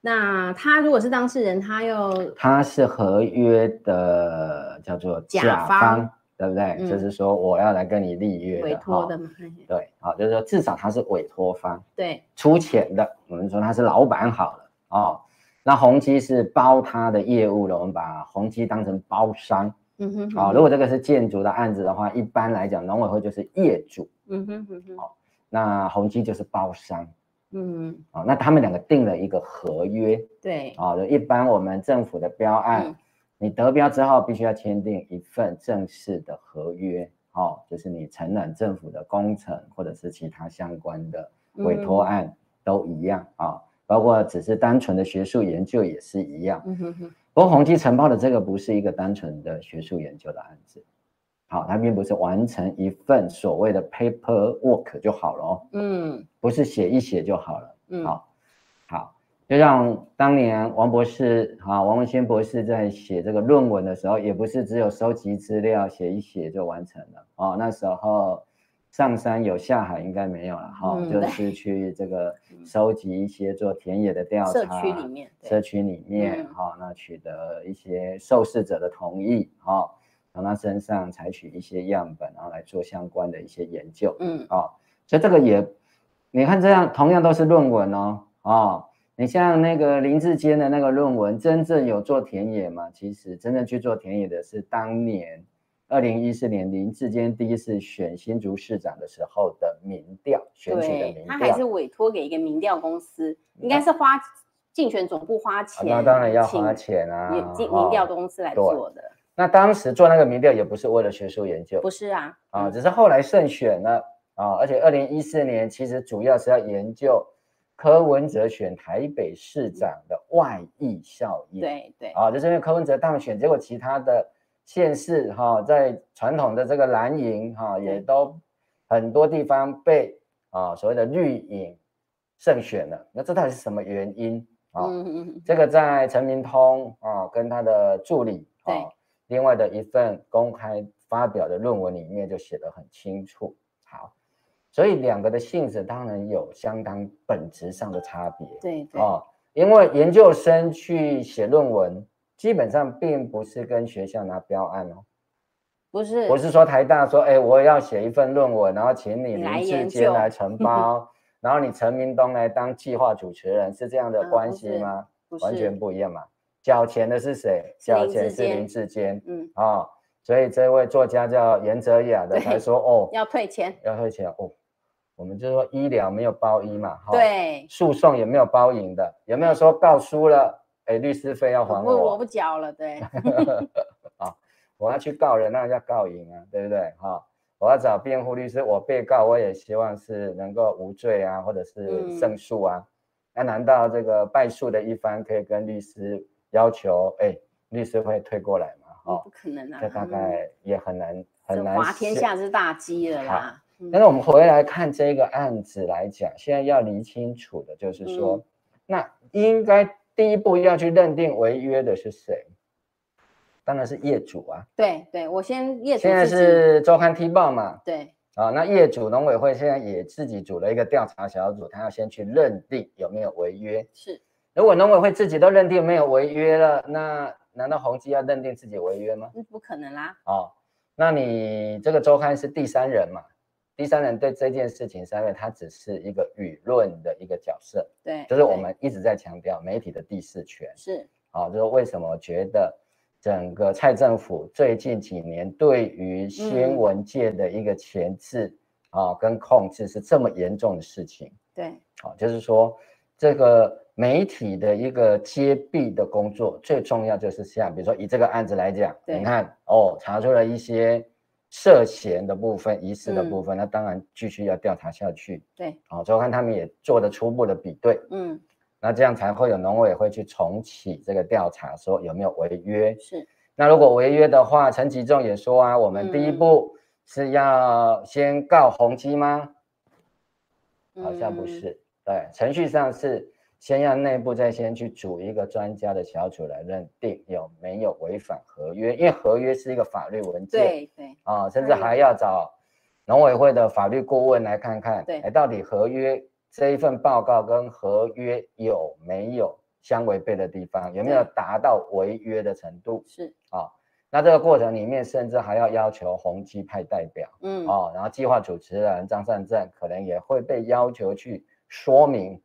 那他如果是当事人，他又他是合约的叫做甲方，对不对？嗯、就是说我要来跟你立约委托的嘛。对，好，就是说至少他是委托方，对，出钱的。我们说他是老板好了哦。那宏基是包他的业务了，我们把宏基当成包商。嗯哼，好、哦，如果这个是建筑的案子的话，一般来讲农委会就是业主。嗯哼哼哼，好、哦，那宏基就是包商。嗯，哦，那他们两个定了一个合约，对，啊、哦，一般我们政府的标案，嗯、你得标之后必须要签订一份正式的合约，哦，就是你承揽政府的工程或者是其他相关的委托案都一样啊、包括只是单纯的学术研究也是一样。嗯哼哼，不过宏基承包的这个不是一个单纯的学术研究的案子。好，它并不是完成一份所谓的 paper work 就好了哦。嗯，不是写一写就好了。嗯，好，好，就像当年王博士，啊，王文兴博士在写这个论文的时候，也不是只有收集资料写一写就完成了。哦，那时候上山有下海应该没有了哈，嗯、就是去这个 收集一些做田野的调查，社区里面，社区里面，哈、嗯，那取得一些受试者的同意，哈。从他身上采取一些样本，然后来做相关的一些研究。嗯，哦，所以这个也，你看这样同样都是论文哦。哦，你像那个林志坚的那个论文，真正有做田野吗？其实真正去做田野的是当年二零一四年林志坚第一次选新竹市长的时候的民调，选举的民调。他还是委托给一个民调公司，应该是花竞选总部花钱。那当然要花钱啊，民调公司来做的。那当时做那个民调也不是为了学术研究，不是啊，啊，只是后来胜选了啊，而且二零一四年其实主要是要研究柯文哲选台北市长的外溢效应，对对，啊，就是因为柯文哲当选，结果其他的县市哈，在传统的这个蓝营哈，也都很多地方被啊所谓的绿营胜选了，那这到底是什么原因啊？嗯嗯，这个在陈明通啊跟他的助理啊。另外的一份公开发表的论文里面就写得很清楚。好，所以两个的性质当然有相当本质上的差别。对对哦，因为研究生去写论文，基本上并不是跟学校拿标案哦。不是，我是说台大说，哎，我要写一份论文，然后请你林志坚来承包，然后你陈明东来当计划主持人，是这样的关系吗？完全不一样嘛。缴钱的是谁？缴钱是林志坚。嗯啊、哦，所以这位作家叫严哲雅的才说哦，要退钱，要退钱哦。我们就说医疗没有包医嘛，哈、哦，对，诉讼也没有包赢的，有没有说告输了？哎，律师费要还我，我不，我不缴了，对。啊、哦，我要去告人，那要告赢啊，对不对？哈、哦，我要找辩护律师，我被告我也希望是能够无罪啊，或者是胜诉啊。那、嗯啊、难道这个败诉的一方可以跟律师？要求哎，律师会退过来嘛？哦，不可能啊，这大概也很难、嗯、很难。滑天下之大稽了啦。但是我们回来看这个案子来讲，现在要理清楚的就是说，嗯、那应该第一步要去认定违约的是谁？当然是业主啊。对对，我先业主。现在是周刊 T 报嘛？对。啊，那业主农委会现在也自己组了一个调查小组，他要先去认定有没有违约。是。如果农委会自己都认定没有违约了，那难道宏基要认定自己违约吗？不可能啦。哦，那你这个周刊是第三人嘛？第三人对这件事情上面，他只是一个舆论的一个角色。对，就是我们一直在强调媒体的第四权。是。啊、哦，就是为什么觉得整个蔡政府最近几年对于新闻界的一个前置啊、嗯哦、跟控制是这么严重的事情？对。好、哦，就是说这个。媒体的一个揭弊的工作，最重要就是像比如说以这个案子来讲，你看哦，查出了一些涉嫌的部分、疑似的部分，嗯、那当然继续要调查下去。对，好、哦，所以我看他们也做了初步的比对。嗯，那这样才会有农委会去重启这个调查，说有没有违约。是。那如果违约的话，陈吉仲也说啊，我们第一步是要先告宏基吗？嗯、好像不是。对，程序上是。先要内部再先去组一个专家的小组来认定有没有违反合约，因为合约是一个法律文件，对对啊、哦，甚至还要找农委会的法律顾问来看看，对，哎，到底合约这一份报告跟合约有没有相违背的地方，有没有达到违约的程度？是啊、哦，那这个过程里面甚至还要要求宏基派代表，嗯，哦，然后计划主持人张善政可能也会被要求去说明。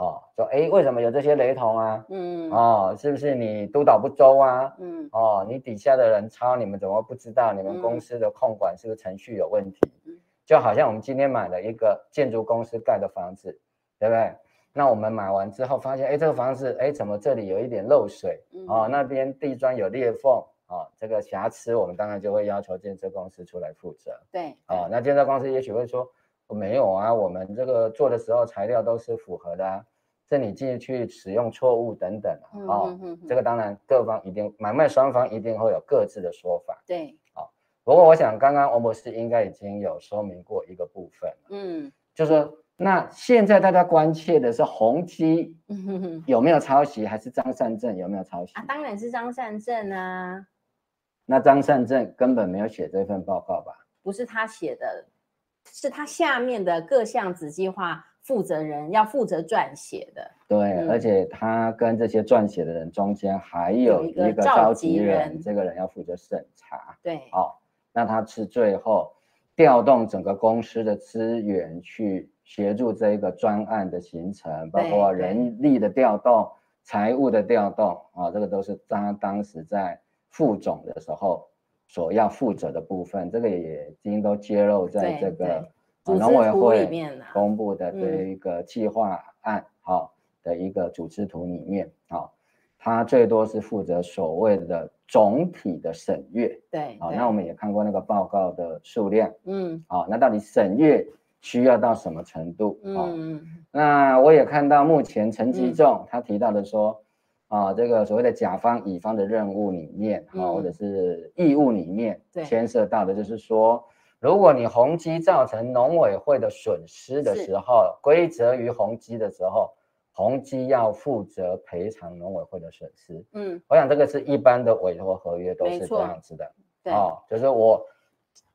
哦，说哎，为什么有这些雷同啊？嗯，哦，是不是你督导不周啊？嗯，哦，你底下的人抄，你们怎么不知道？你们公司的控管是不是程序有问题？嗯，就好像我们今天买了一个建筑公司盖的房子，对不对？那我们买完之后发现，哎，这个房子，哎，怎么这里有一点漏水？嗯，哦，那边地砖有裂缝，哦，这个瑕疵，我们当然就会要求建设公司出来负责。对，哦，那建设公司也许会说。没有啊，我们这个做的时候材料都是符合的啊，这你进去使用错误等等啊，嗯嗯嗯、哦，这个当然各方一定买卖双方一定会有各自的说法。对，哦，不过我想刚刚王博士应该已经有说明过一个部分，嗯，就是说那现在大家关切的是宏基 有没有抄袭，还是张善政有没有抄袭？啊，当然是张善政啊。那张善政根本没有写这份报告吧？不是他写的。是他下面的各项子计划负责人要负责撰写的，对，嗯、而且他跟这些撰写的人中间还有一个召集人，这个人要负责审查，对，哦，那他是最后调动整个公司的资源去协助这一个专案的形成，包括人力的调动、财务的调动啊、哦，这个都是他当时在副总的时候。所要负责的部分，这个也已经都揭露在这个农委会公布的这一个计划案好的一个组织图里面啊，它最多是负责所谓的总体的审阅，对，好，那我们也看过那个报告的数量，嗯，好，那到底审阅需要到什么程度？嗯，那我也看到目前陈吉仲他提到的说。啊，这个所谓的甲方乙方的任务里面，啊、嗯，或者是义务里面，牵涉到的就是说，如果你宏基造成农委会的损失的时候，归责于宏基的时候，宏基要负责赔偿农委会的损失。嗯，我想这个是一般的委托合约都是这样子的。对，哦，就是我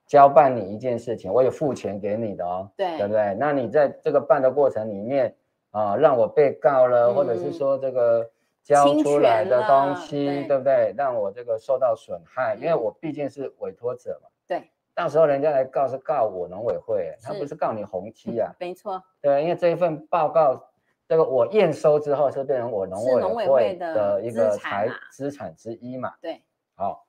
交办你一件事情，我有付钱给你的哦，对，对不对？那你在这个办的过程里面，啊，让我被告了，嗯、或者是说这个。交出来的东西，对，对不对？让我这个受到损害，因为我毕竟是委托者嘛。对，到时候人家来告是告我农委会，他不是告你红基啊。没错。对，因为这一份报告，这个我验收之后是变成我农委会的一个财资产之一嘛。对。好，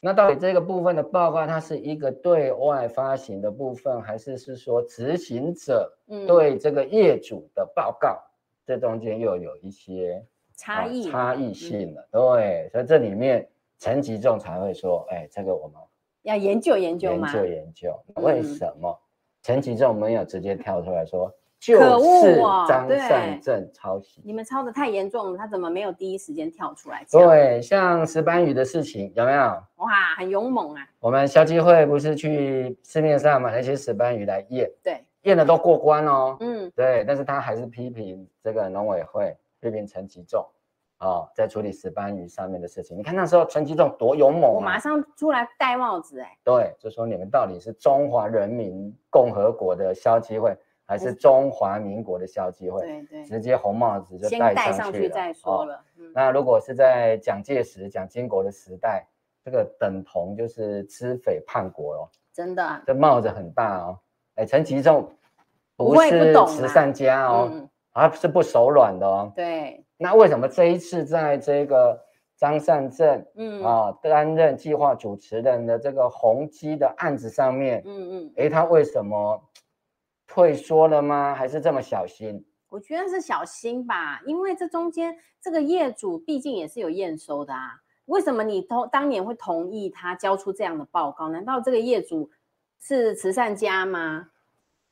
那到底这个部分的报告，它是一个对外发行的部分，还是是说执行者对这个业主的报告？这中间又有一些。差异、哦、差异性了，嗯、对，所以这里面陈吉仲才会说，哎，这个我们要研究研究吗？研究研究，为什么陈吉仲没有直接跳出来说，就是张善政抄袭？你们抄的太严重了，他怎么没有第一时间跳出来？对，像石斑鱼的事情有没有？哇，很勇猛啊！我们消基会不是去市面上买那些石斑鱼来验，对，验的都过关哦，嗯，对，但是他还是批评这个农委会。批评陈吉仲啊，在处理石斑鱼上面的事情，你看那时候陈吉仲多勇猛，啊，我马上出来戴帽子哎，欸，对，就说你们到底是中华人民共和国的消基会，还是中华民国的消基会？对对，直接红帽子就戴上去了。先戴上去再说了。哦嗯，那如果是在蒋介石、蒋经国的时代，这个等同就是吃匪叛国哦，真的，啊，这帽子很大哦。哎，陈吉仲不是慈善家哦。他是不手软的哦。对，那为什么这一次在这个张善政，嗯啊担任计划主持人的这个宏基的案子上面，嗯嗯，哎，他为什么退缩了吗？还是这么小心？我觉得是小心吧，因为这中间这个业主毕竟也是有验收的啊。为什么你同当年会同意他交出这样的报告？难道这个业主是慈善家吗？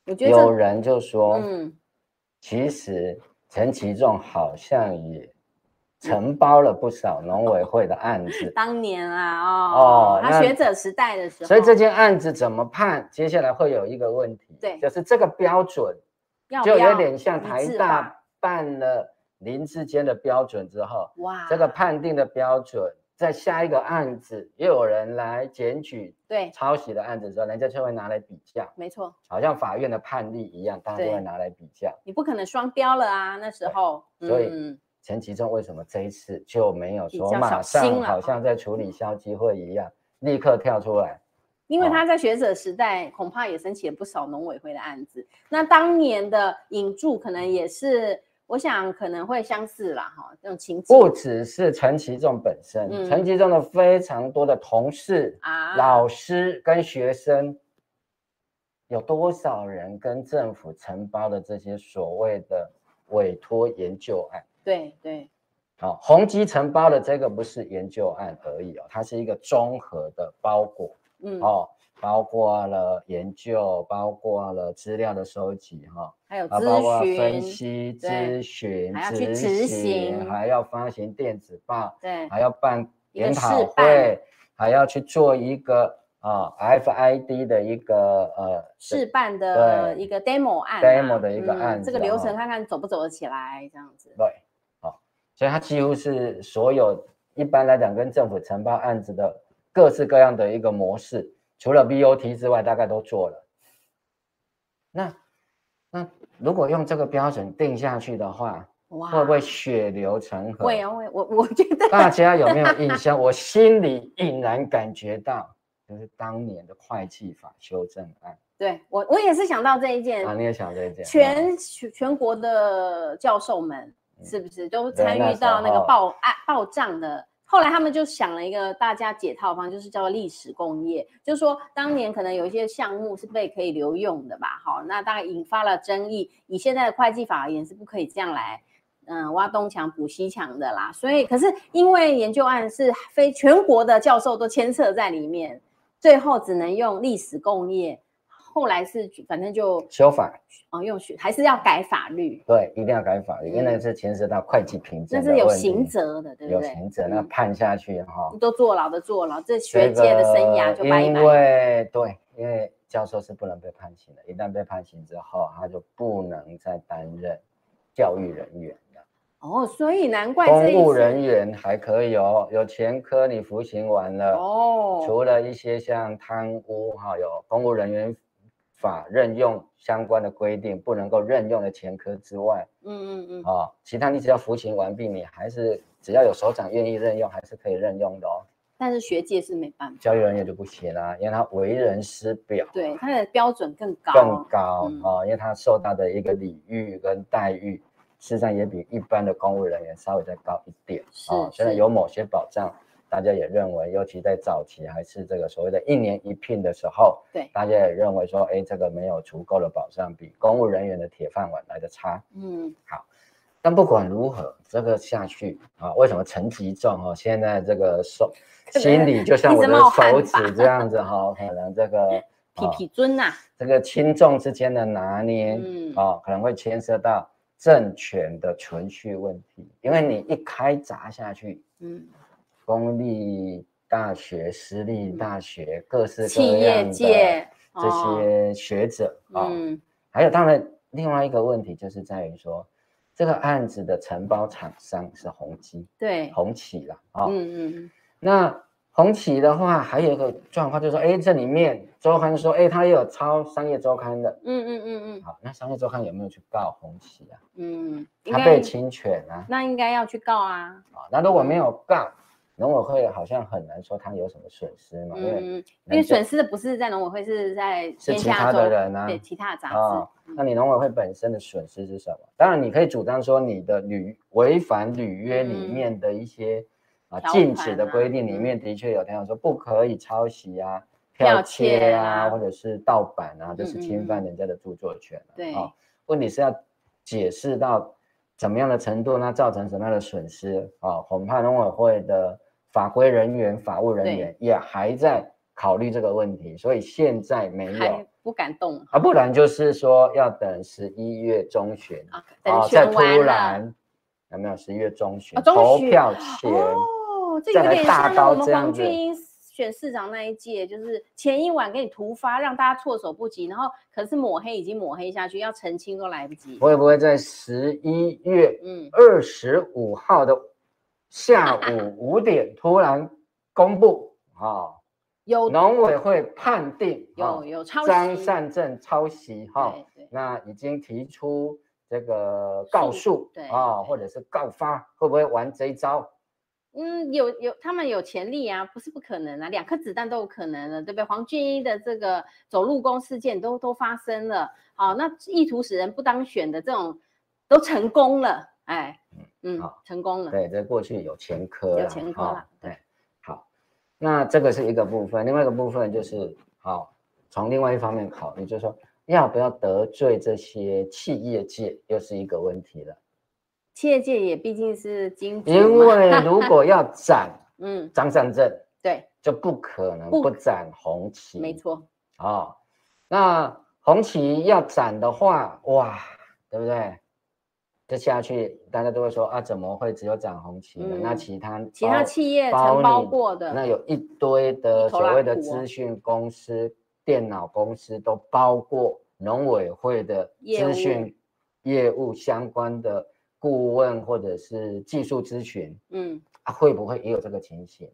我觉得有人就说，嗯，其实陈其仲好像也承包了不少农委会的案子。当年啊，哦，哦，他学者时代的时候，所以这件案子怎么判？接下来会有一个问题，对，就是这个标准，就有点像台大办了林志坚的标准之后，哇，这个判定的标准。在下一个案子又有人来检举对抄袭的案子的时候，人家就会拿来比较，没错，好像法院的判例一样，大家都会拿来比较。你不可能双标了啊，那时候。所以陈其仲为什么这一次就没有说马上好像在处理消基会一样，立刻跳出来？因为他在学者时代恐怕也申请了不少农委会的案子，那当年的引注可能也是。我想可能会相似啦，哈，这种情景不只是陈其仲本身，嗯、陈其仲的非常多的同事、啊、老师跟学生，有多少人跟政府承包的这些所谓的委托研究案？对对，好、哦，宏基承包的这个不是研究案而已哦，它是一个综合的包裹，嗯哦。包括了研究，包括了资料的收集，哈，还有包括分析、咨询、还要去执行，还要发行电子报，对，还要办研讨会，还要去做一个啊 FID 的一个呃试办的一个 demo 案，demo 的一个案子，这个流程看看走不走得起来，这样子。对，好，所以它几乎是所有一般来讲跟政府承包案子的各式各样的一个模式。除了 BOT 之外，大概都做了。那那如果用这个标准定下去的话，会不会血流成河？会啊，会。我我觉得大家有没有印象？我心里隐然感觉到，就是当年的会计法修正案。对我，我也是想到这一件啊，你也想这一件。全全全国的教授们是不是都参与到那个报案报账的？后来他们就想了一个大家解套方，就是叫做历史共业，就是说当年可能有一些项目是被可以留用的吧，好，那大概引发了争议。以现在的会计法而言，是不可以这样来，嗯，挖东墙补西墙的啦。所以，可是因为研究案是非全国的教授都牵涉在里面，最后只能用历史共业。后来是反正就修法哦，用学还是要改法律，对，一定要改法律，因为是牵涉到会计凭证，那是有刑责的，对不对？有刑责，那判下去哈，都坐牢的坐牢，这学界的生涯就拜拜。因为对，因为教授是不能被判刑的，一旦被判刑之后，他就不能再担任教育人员了。哦，所以难怪公务人员还可以哦，有前科你服刑完了哦，除了一些像贪污哈，有公务人员。法任用相关的规定不能够任用的前科之外，嗯嗯嗯，哦，其他你只要服刑完毕，你还是只要有首长愿意任用，还是可以任用的哦。但是学界是没办法，教育人员就不行啦，因为他为人师表，对他的标准更高，更高啊、嗯哦，因为他受到的一个礼遇跟待遇，实际上也比一般的公务人员稍微再高一点，啊，哦、虽然有某些保障。大家也认为，尤其在早期还是这个所谓的一年一聘的时候，对，大家也认为说，哎，这个没有足够的保障，比公务人员的铁饭碗来的差。嗯，好。但不管如何，这个下去啊，为什么陈其仲哈现在这个手心里就像我的手指这样子哈，可能这个 皮皮尊呐，这个轻重之间的拿捏，嗯，哦，可能会牵涉到政权的存续问题，因为你一开砸下去，嗯。公立大学、私立大学，各式各样的这些学者啊、哦嗯，还有当然另外一个问题就是在于说，这个案子的承包厂商是宏基，对，宏起了啊，嗯嗯，那宏起的话还有一个状况就是说，哎，这里面周刊说，哎，他也有抄商业周刊的，嗯嗯嗯嗯，好，那商业周刊有没有去告宏起啊？嗯，他被侵权啊，那应该要去告啊，啊，那如果没有告。农委会好像很难说他有什么损失嘛，嗯、因为因为损失的不是在农委会，是在是其他的人啊，对其他的杂志、哦。那你农委会本身的损失是什么？当然你可以主张说你的履违反履约里面的一些、嗯、啊禁止的规定里面的确有条说不可以抄袭啊、剽窃啊，啊或者是盗版啊，就是侵犯人家的著作权、啊。对、哦，问题是要解释到怎么样的程度，那造成什么样的损失啊、哦？恐怕农委会的。法规人员、法务人员也还在考虑这个问题，所以现在没有不敢动啊，不然就是说要等十一月中旬啊，等选完了，突然有没有十一月中旬投票前哦，这有点像我们黄俊英选市长那一届，就是前一晚给你突发，让大家措手不及，然后可是抹黑已经抹黑下去，要澄清都来不及。会不会在十一月嗯二十五号的下午五点突然公布啊？有农委会判定有有抄袭，张善政抄袭哈，那已经提出这个告诉对啊，或者是告发，会不会玩这一招？嗯，有有，他们有潜力啊，不是不可能啊，两颗子弹都有可能的，对不对？黄俊一的这个走路工事件都都发生了，好，那意图使人不当选的这种都成功了，哎，嗯，好成功了。对，这过去有前科，有前科了，对。那这个是一个部分，另外一个部分就是，好，从另外一方面考虑，就是说要不要得罪这些企业界，又是一个问题了。企业界也毕竟是金主，因为如果要 斩，嗯，张善政，对，就不可能不斩红旗，没错。哦，那红旗要斩的话，哇，对不对？这下去，大家都会说啊，怎么会只有涨红旗呢？嗯、那其他其他企业承包过的，那有一堆的所谓的资讯公司、电脑公司都包括农委会的资讯业务相关的顾问或者是技术咨询，嗯，啊，会不会也有这个情形？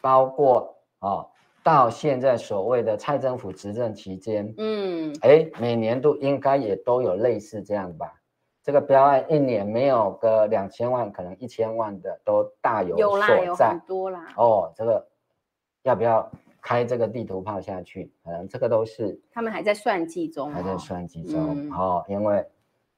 包括啊、哦，到现在所谓的蔡政府执政期间，嗯，哎，每年度应该也都有类似这样吧。这个标案一年没有个两千万，可能一千万的都大有所在。有啦，有很多啦。哦，这个要不要开这个地图炮下去？可能这个都是他们还在算计中，还在算计中。嗯、哦，因为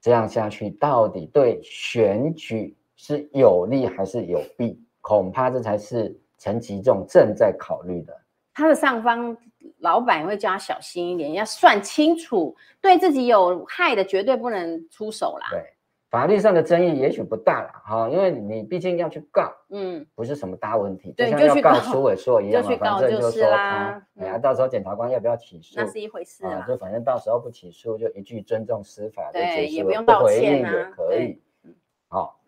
这样下去到底对选举是有利还是有弊？恐怕这才是陈吉仲正在考虑的。他的上方。老板会叫他小心一点，要算清楚，对自己有害的绝对不能出手啦。对，法律上的争议也许不大了哈，因为你毕竟要去告，嗯，不是什么大问题。对，就像要告苏伟硕一样嘛，就去告反正就是啦。哎呀，到时候检察官要不要起诉，那是一回事啊。就反正到时候不起诉，就一句尊重司法，对，也不用道歉啊，也可以。好。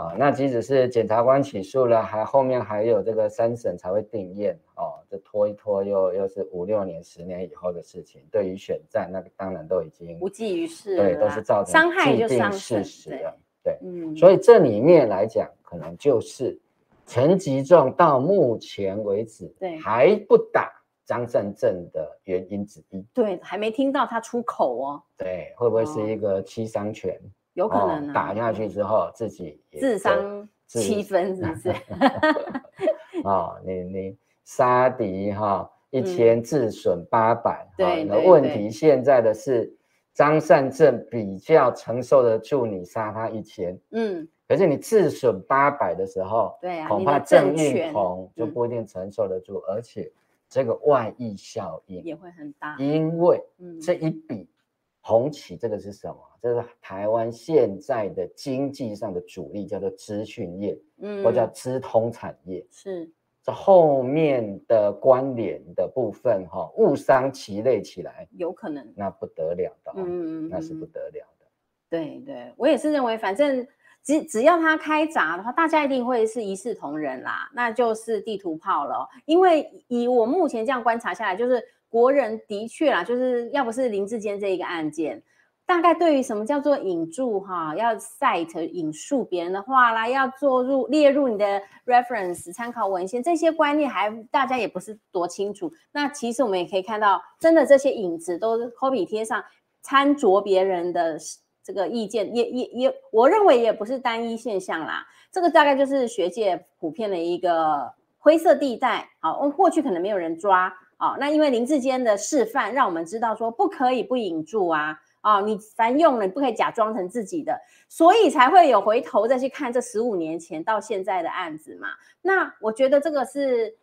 啊，那即使是检察官起诉了，还后面还有这个三审才会定验哦，这拖一拖又又是五六年、十年以后的事情。对于选战，那个当然都已经无济于事，对，都是造成伤害就伤事实了。对，嗯，所以这里面来讲，可能就是陈吉仲到目前为止对还不打张善政的原因之一。对，还没听到他出口哦。对，会不会是一个七伤拳？有可能、啊哦、打下去之后自己智商七分，是不是？哦，你你杀敌哈一千自损八百，对。那问题现在的是张善政比较承受得住你杀他一千，嗯。可是你自损八百的时候，对啊，恐怕郑运鹏就不一定承受得住，嗯、而且这个外溢效应也会很大，因为这一笔。红旗这个是什么？这是台湾现在的经济上的主力，叫做资讯业，嗯，或叫资通产业，是这后面的关联的部分，哈，误伤其类起来，有可能，那不得了的，嗯，那是不得了的。对对，我也是认为，反正只只要他开闸的话，大家一定会是一视同仁啦，那就是地图炮了。因为以我目前这样观察下来，就是。国人的确啦，就是要不是林志坚这一个案件，大概对于什么叫做引注哈，要 cite 引述别人的话啦，要做入列入你的 reference 参考文献，这些观念还大家也不是多清楚。那其实我们也可以看到，真的这些影子都 copy 贴上，参酌别人的这个意见，也也也，我认为也不是单一现象啦。这个大概就是学界普遍的一个灰色地带，好，过去可能没有人抓。哦，那因为林志坚的示范，让我们知道说不可以不引注啊，哦，你凡用了，你不可以假装成自己的，所以才会有回头再去看这十五年前到现在的案子嘛。那我觉得这个是，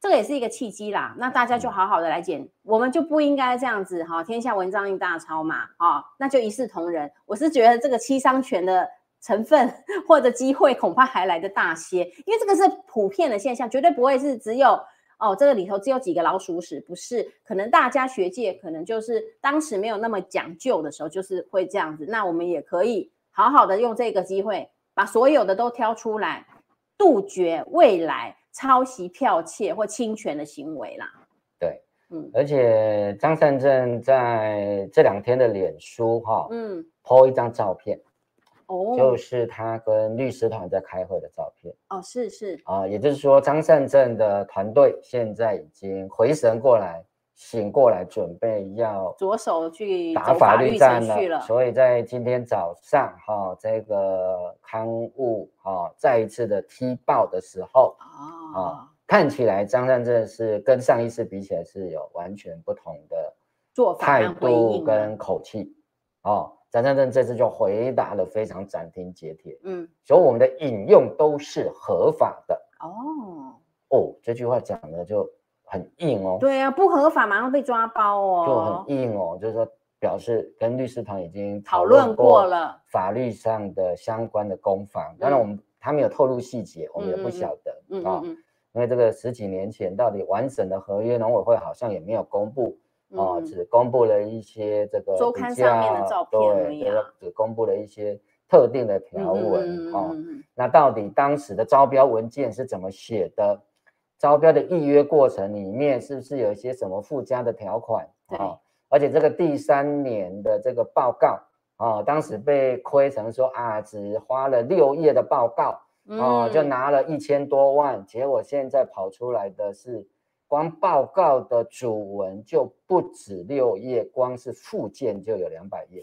这个也是一个契机啦。那大家就好好的来检，我们就不应该这样子哈，天下文章一大抄嘛，哦，那就一视同仁。我是觉得这个七伤拳的成分或者机会恐怕还来得大些，因为这个是普遍的现象，绝对不会是只有哦这个里头只有几个老鼠屎，不是，可能大家学界可能就是当时没有那么讲究的时候，就是会这样子。那我们也可以好好的用这个机会，把所有的都挑出来，杜绝未来抄袭、剽窃或侵权的行为啦。对，嗯，而且张善政在这两天的脸书哈，嗯，po 一张照片。哦，就是他跟律师团在开会的照片哦，是是啊，也就是说张善政的团队现在已经回神过来，醒过来，准备要着手去打法律战了。所以在今天早上哈，这个刊物哈再一次的踢爆的时候啊，看起来张善政是跟上一次比起来是有完全不同的做法态度跟口气哦。张善政这次就回答了非常斩钉截铁，嗯，所以我们的引用都是合法的。哦。哦，这句话讲的就很硬哦，对啊，不合法马上被抓包哦，就很硬哦，就是说表示跟律师团已经讨论过了。法律上的相关的攻防，当然我们他没有透露细节，我们也不晓得啊，因为这个十几年前到底完整的合约农委会好像也没有公布。哦，只公布了一些这个周刊上面的照片而已，对，只公布了一些特定的条文。哦，那到底当时的招标文件是怎么写的？招标的预约过程里面是不是有一些什么附加的条款？哦，而且这个第三年的这个报告，哦，当时被亏成说啊，只花了六页的报告，哦，就拿了一千多万，结果现在跑出来的是。光报告的主文就不止六页，光是附件就有两百页，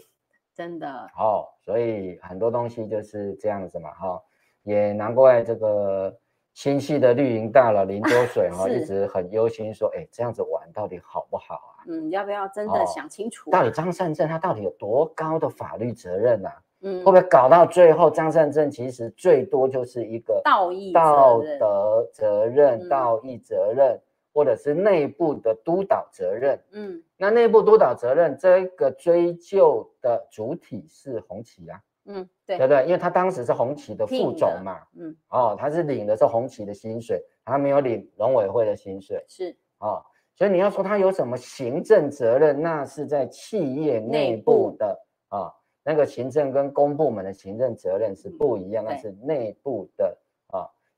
真的。哦，所以很多东西就是这样子嘛，哈、哦，也难怪这个新系的绿营大佬林多水 哈、哦、一直很忧心说，哎，这样子玩到底好不好啊？嗯，要不要真的想清楚、啊哦？到底张善政他到底有多高的法律责任啊？嗯，会不会搞到最后张善政其实最多就是一个道义道德责任、道义责任。或者是内部的督导责任，嗯，那内部督导责任这个追究的主体是红旗啊，嗯，对，对不对？因为他当时是红旗的副总嘛，嗯，哦，他是领的是红旗的薪水，他没有领农委会的薪水，是，哦，所以你要说他有什么行政责任，那是在企业内部的啊、哦，那个行政跟公部门的行政责任是不一样，嗯、那是内部的。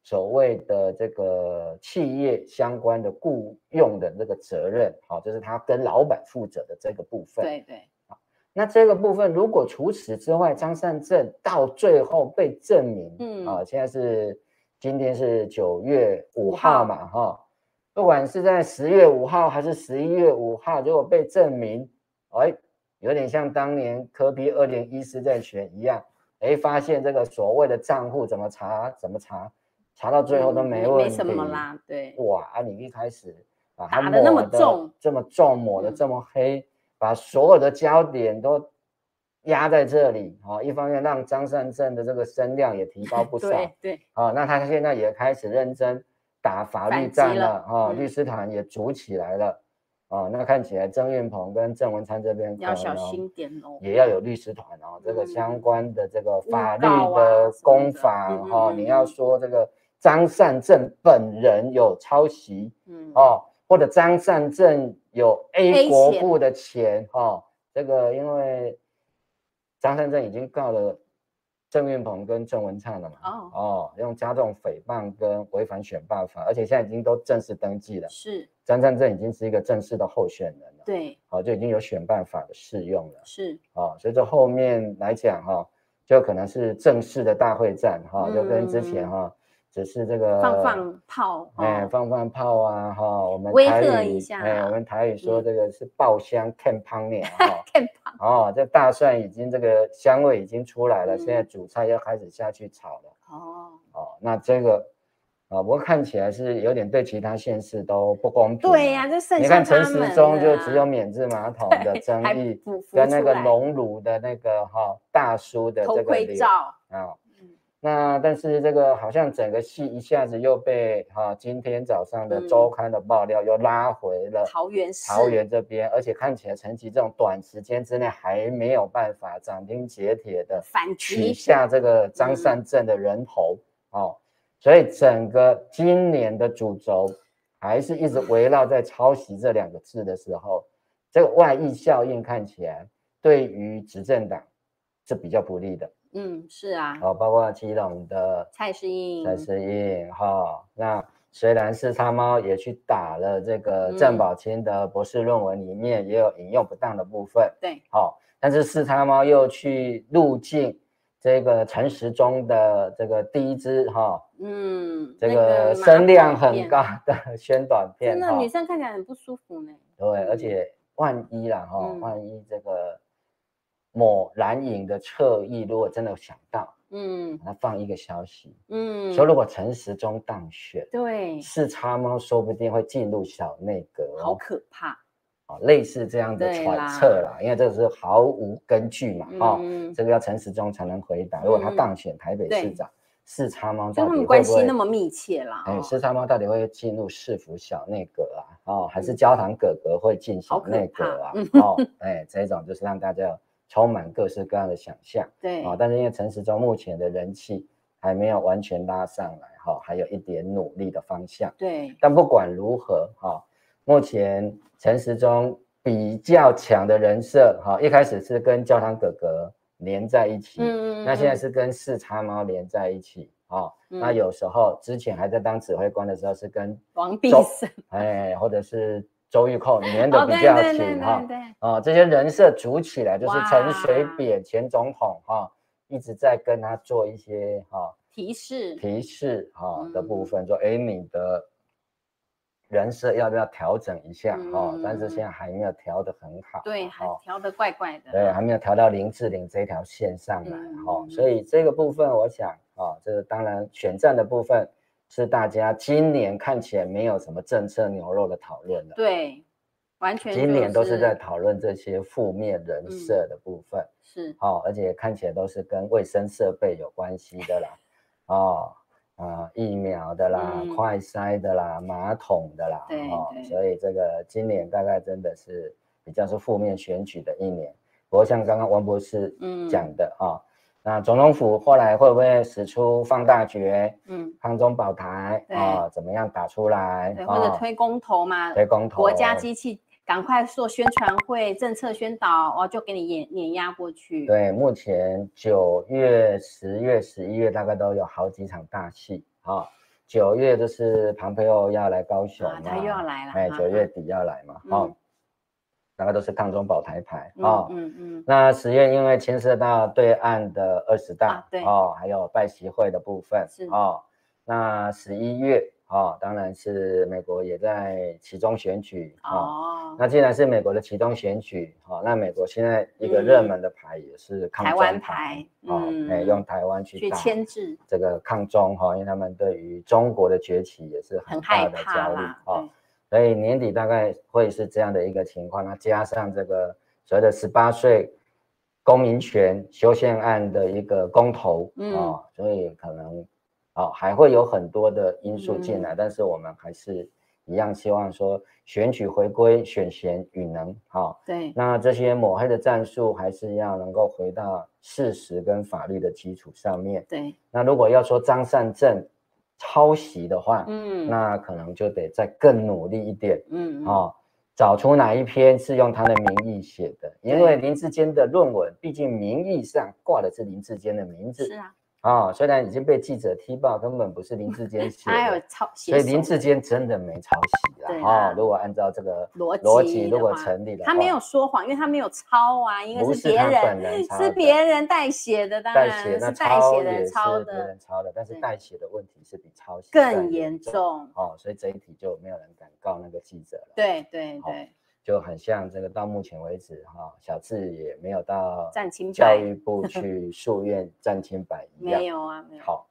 所谓的这个企业相关的雇佣的那个责任，好，就是他跟老板负责的这个部分。对对，好，那这个部分如果除此之外，张善政到最后被证明，嗯啊，现在是今天是九月五号嘛，哈，不管是在十月五号还是十一月五号，如果被证明，哎，有点像当年科比二零一四在选一样，哎，发现这个所谓的账户怎么查怎么查。查到最后都没问题，没什么啦，对。哇，啊，你一开始把它抹的那么重，这么重，抹的这么黑，嗯、把所有的焦点都压在这里，啊，一方面让张善政的这个声量也提高不 少，对对，啊，那他现在也开始认真打法律战了，啊，律师团也组起来了，啊，那看起来曾运鹏跟郑文灿这边要小心点哦，也要有律师团哦，这个相关的这个法律的攻防，哈，你要说这个。张善政本人有抄袭，嗯。哦，或者张善政有 A 国库的钱，哈、哦，这个因为张善政已经告了郑运鹏跟郑文灿了嘛，哦。哦，用加重诽谤跟违反选罢法，而且现在已经都正式登记了，是。张善政已经是一个正式的候选人了，对，好、哦，就已经有选办法的适用了，是。哦，所以这后面来讲哈、哦，就可能是正式的大会战哈，就跟之前哈。哦只是这个放放炮，哎、欸，放放炮啊，哈、哦，我们威吓一下，哎、欸，我们台语说这个是爆香看胖脸哈，哦，这大蒜已经这个香味已经出来了，嗯、现在主菜要开始下去炒了，哦，哦，那这个啊，不过看起来是有点对其他县市都不公平，对呀、啊，这你看陈时中就只有免治马桶的争议，跟那个农奴的那个哈大叔的这个头盔照。啊。那但是这个好像整个戏一下子又被哈、啊、今天早上的周刊的爆料又拉回了桃园市桃园这边，而且看起来陈琦这种短时间之内还没有办法斩钉截铁的反取下这个张善政的人头哦，所以整个今年的主轴还是一直围绕在抄袭这两个字的时候，这个外溢效应看起来对于执政党是比较不利的。嗯，是啊，哦，包括基隆的蔡诗应，蔡诗应哈，那虽然四叉猫也去打了这个郑宝清的博士论文，里面也有引用不当的部分，嗯、对，好，但是四叉猫又去入境这个陈时中的这个第一支哈，嗯，这个声量很高的。宣短片，真的女。生看起来很不舒服呢，对，而且万一啦哈，万一这个。某蓝营的侧翼，如果真的想到，嗯，他放一个消息，嗯，说如果陈时中当选，对，四叉猫说不定会进入小内阁，好可怕，哦，类似这样的揣测啦，因为这个是毫无根据嘛，哈，这个要陈时中才能回答。如果他当选台北市长，四叉猫到底会不会，关系那么密切啦？哎，四叉猫到底会进入市府小内阁啊？哦，还是焦糖哥哥会进小内阁啊？哦，哎，这种就是让大家。充满各式各样的想象，对啊，但是因为陈时中目前的人气还没有完全拉上来，哈，还有一点努力的方向，对。但不管如何，哈，目前陈时中比较强的人设，哈，一开始是跟教堂哥哥连在一起，嗯嗯，那现在是跟四叉猫连在一起，哦，那有时候之前还在当指挥官的时候是跟王必胜，哎，或者是。周玉蔻粘的比较紧哈，啊，这些人设组起来就是陈水扁前总统哈，一直在跟他做一些哈提示。提示哈的部分，说哎，你的人设要不要调整一下哈？但是现在还没有调得很好，对，还调得怪怪的，对，还没有调到林志玲这条线上来哈，所以这个部分我想啊，这个当然选战的部分。是大家今年看起来没有什么政策牛肉的讨论了，对，完全、就是、今年都是在讨论这些负面人设的部分，嗯、是，哦，而且看起来都是跟卫生设备有关系的啦，哦，啊、呃，疫苗的啦，嗯、快筛的啦，马桶的啦，对，哦，所以这个今年大概真的是比较是负面选举的一年，不过像刚刚王博士讲的啊。嗯哦那总统府后来会不会使出放大绝？嗯，抗中保台啊，怎么样打出来？对，或者推公投嘛？推公投，国家机器赶快做宣传会、政策宣导哦，就给你碾碾压过去。对，目前九月、十月、十一月大概都有好几场大戏啊。九月就是庞培奥要来高雄，他又要来了。哎，九月底要来嘛？啊。大概都是抗中保台牌啊，嗯嗯，那十月因为牵涉到对岸的二十大，对哦，还有拜习会的部分是哦，那十一月哦，当然是美国也在其中选举哦，那既然是美国的其中选举，哦，那美国现在一个热门的牌也是抗中牌，哦，哎，用台湾去牵制这个抗中哈，因为他们对于中国的崛起也是很大的焦虑啊。所以年底大概会是这样的一个情况，那加上这个所谓的十八岁公民权修宪案的一个公投，嗯、哦，所以可能哦还会有很多的因素进来，嗯、但是我们还是一样希望说选举回归选贤与能，好、哦，对，那这些抹黑的战术还是要能够回到事实跟法律的基础上面，对，那如果要说张善政。抄袭的话，嗯，那可能就得再更努力一点，嗯，哦，找出哪一篇是用他的名义写的，因为林志坚的论文，毕竟名义上挂的是林志坚的名字，是啊。啊、哦，虽然已经被记者踢爆，根本不是林志坚写的，他有抄，所以林志坚真的没抄袭啦。啊、哦，如果按照这个逻辑，如果成立的话，他没有说谎，因为他没有抄啊，因为是别人是别人代写的，当然是代写的抄的，别人抄的，但是代写的问题是比抄袭更严重。哦，所以这一题就没有人敢告那个记者了。对对对。就很像这个，到目前为止哈，小智也没有到教育部 去诉愿站清白一样，没有啊，没有。好，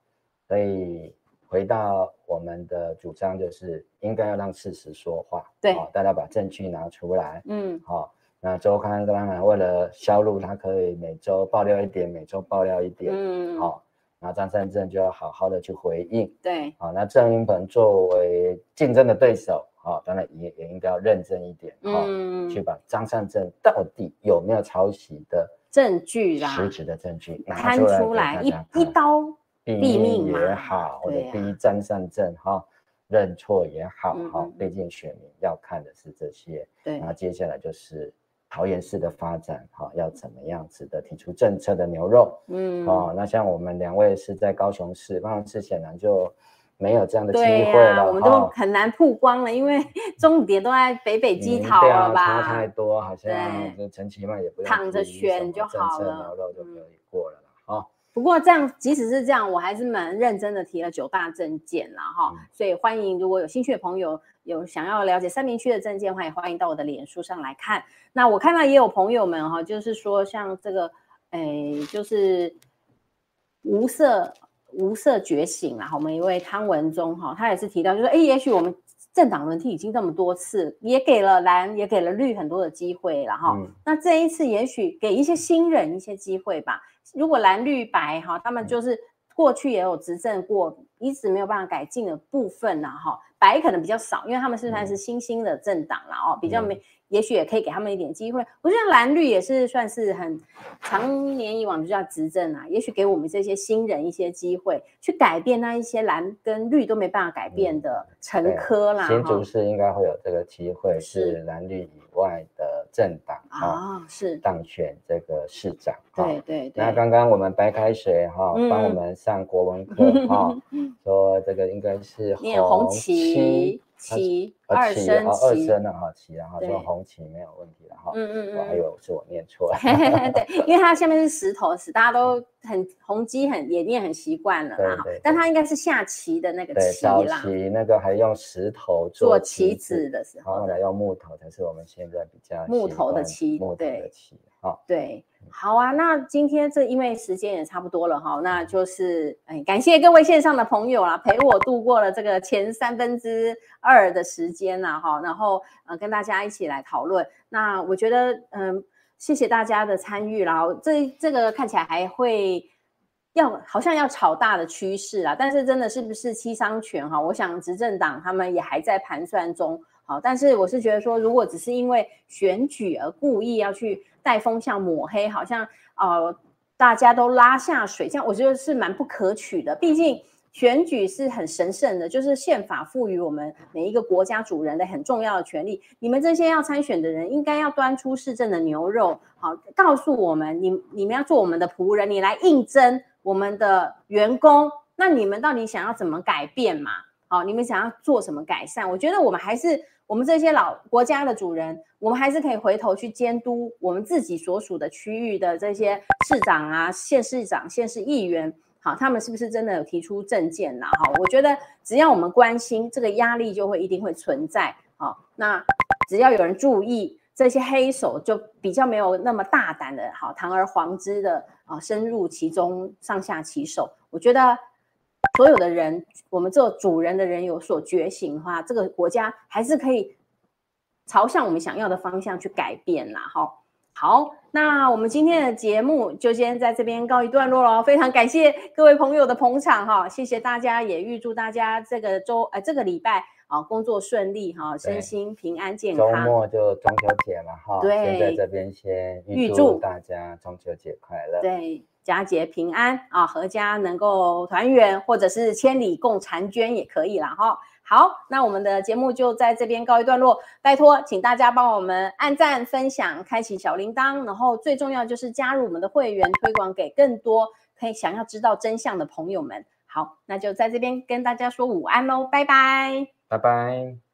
所以回到我们的主张，就是应该要让事实说话，对，大家把证据拿出来，嗯，好，那周刊当然为了销路，它可以每周爆料一点，每周爆料一点，嗯，好，那张善政就要好好的去回应。对，好，那郑英鹏作为竞争的对手，啊，当然也也应该要认真一点，嗯，去把张善政到底有没有抄袭的证据啦，实质的证据拿出来，一一刀毙命也好，或者逼张善政哈认错也好，哈，毕竟选民要看的是这些，对，那接下来就是。桃园市的发展，哈，要怎么样子的提出政策的牛肉，嗯，哦，那像我们两位是在高雄市，高雄市显然就没有这样的机会了，啊、我们都很难曝光了，因为 重点都在北北基桃了吧？差太多，好像就陈其迈也不用躺着选就好了，牛肉就可以过了了，哈、嗯。不过这样，即使是这样，我还是蛮认真的提了九大证件了哈，嗯、所以欢迎如果有兴趣的朋友有想要了解三明区的证件的话，也欢迎到我的脸书上来看。那我看到也有朋友们哈，就是说像这个，诶，就是无色无色觉醒啦，我们一位汤文宗哈，他也是提到，就是哎，也许我们政党轮替已经这么多次，也给了蓝也给了绿很多的机会，了哈、嗯、那这一次也许给一些新人一些机会吧。如果蓝绿白哈，他们就是过去也有执政过，一直没有办法改进的部分呐哈，白可能比较少，因为他们是算是新兴的政党了哦，比较没。也许也可以给他们一点机会。我觉得蓝绿也是算是很长年以往就叫执政啊。也许给我们这些新人一些机会，去改变那一些蓝跟绿都没办法改变的陈科啦。新竹市应该会有这个机会，是蓝绿以外的政党啊，是当选这个市长。对对对。那刚刚我们白开水哈，帮我们上国文课哈，说这个应该是红旗。旗二声旗，二声的哈，旗，然后说红旗没有问题了哈。嗯嗯嗯，我还以为是我念错了。对，因为它下面是石头，石大家都很红基很也念很习惯了嘛。但它应该是下棋的那个棋啦。早期那个还用石头做棋子的时候，后来用木头才是我们现在比较木头的棋。木头的棋。哈，对。好啊，那今天这因为时间也差不多了哈，那就是哎，感谢各位线上的朋友啦，陪我度过了这个前三分之二的时间呐哈，然后呃跟大家一起来讨论。那我觉得嗯、谢谢大家的参与啦，这这个看起来还会要好像要炒大的趋势啦，但是真的是不是七伤拳哈？我想执政党他们也还在盘算中。好，但是我是觉得说，如果只是因为选举而故意要去带风向抹黑，好像呃大家都拉下水，这样我觉得是蛮不可取的。毕竟选举是很神圣的，就是宪法赋予我们每一个国家主人的很重要的权利。你们这些要参选的人，应该要端出市政的牛肉，好，告诉我们，你你们要做我们的仆人，你来应征我们的员工，那你们到底想要怎么改变嘛？好，你们想要做什么改善？我觉得我们还是。我们这些老国家的主人，我们还是可以回头去监督我们自己所属的区域的这些市长啊、县市长、县市议员，好，他们是不是真的有提出政见呢？哈，我觉得只要我们关心，这个压力就会一定会存在。好，那只要有人注意，这些黑手就比较没有那么大胆的，好，堂而皇之的啊，深入其中，上下其手。我觉得。所有的人，我们做主人的人有所觉醒的话，这个国家还是可以朝向我们想要的方向去改变啦。好，好，那我们今天的节目就先在这边告一段落喽。非常感谢各位朋友的捧场哈，谢谢大家，也预祝大家这个周呃这个礼拜啊工作顺利哈，身心平安健康。周末就中秋节了哈，对，先在这边先预祝大家中秋节快乐。对。佳节平安啊，阖家能够团圆，或者是千里共婵娟也可以啦哈。好，那我们的节目就在这边告一段落。拜托，请大家帮我们按赞、分享、开启小铃铛，然后最重要就是加入我们的会员，推广给更多可以想要知道真相的朋友们。好，那就在这边跟大家说午安喽，拜拜，拜拜。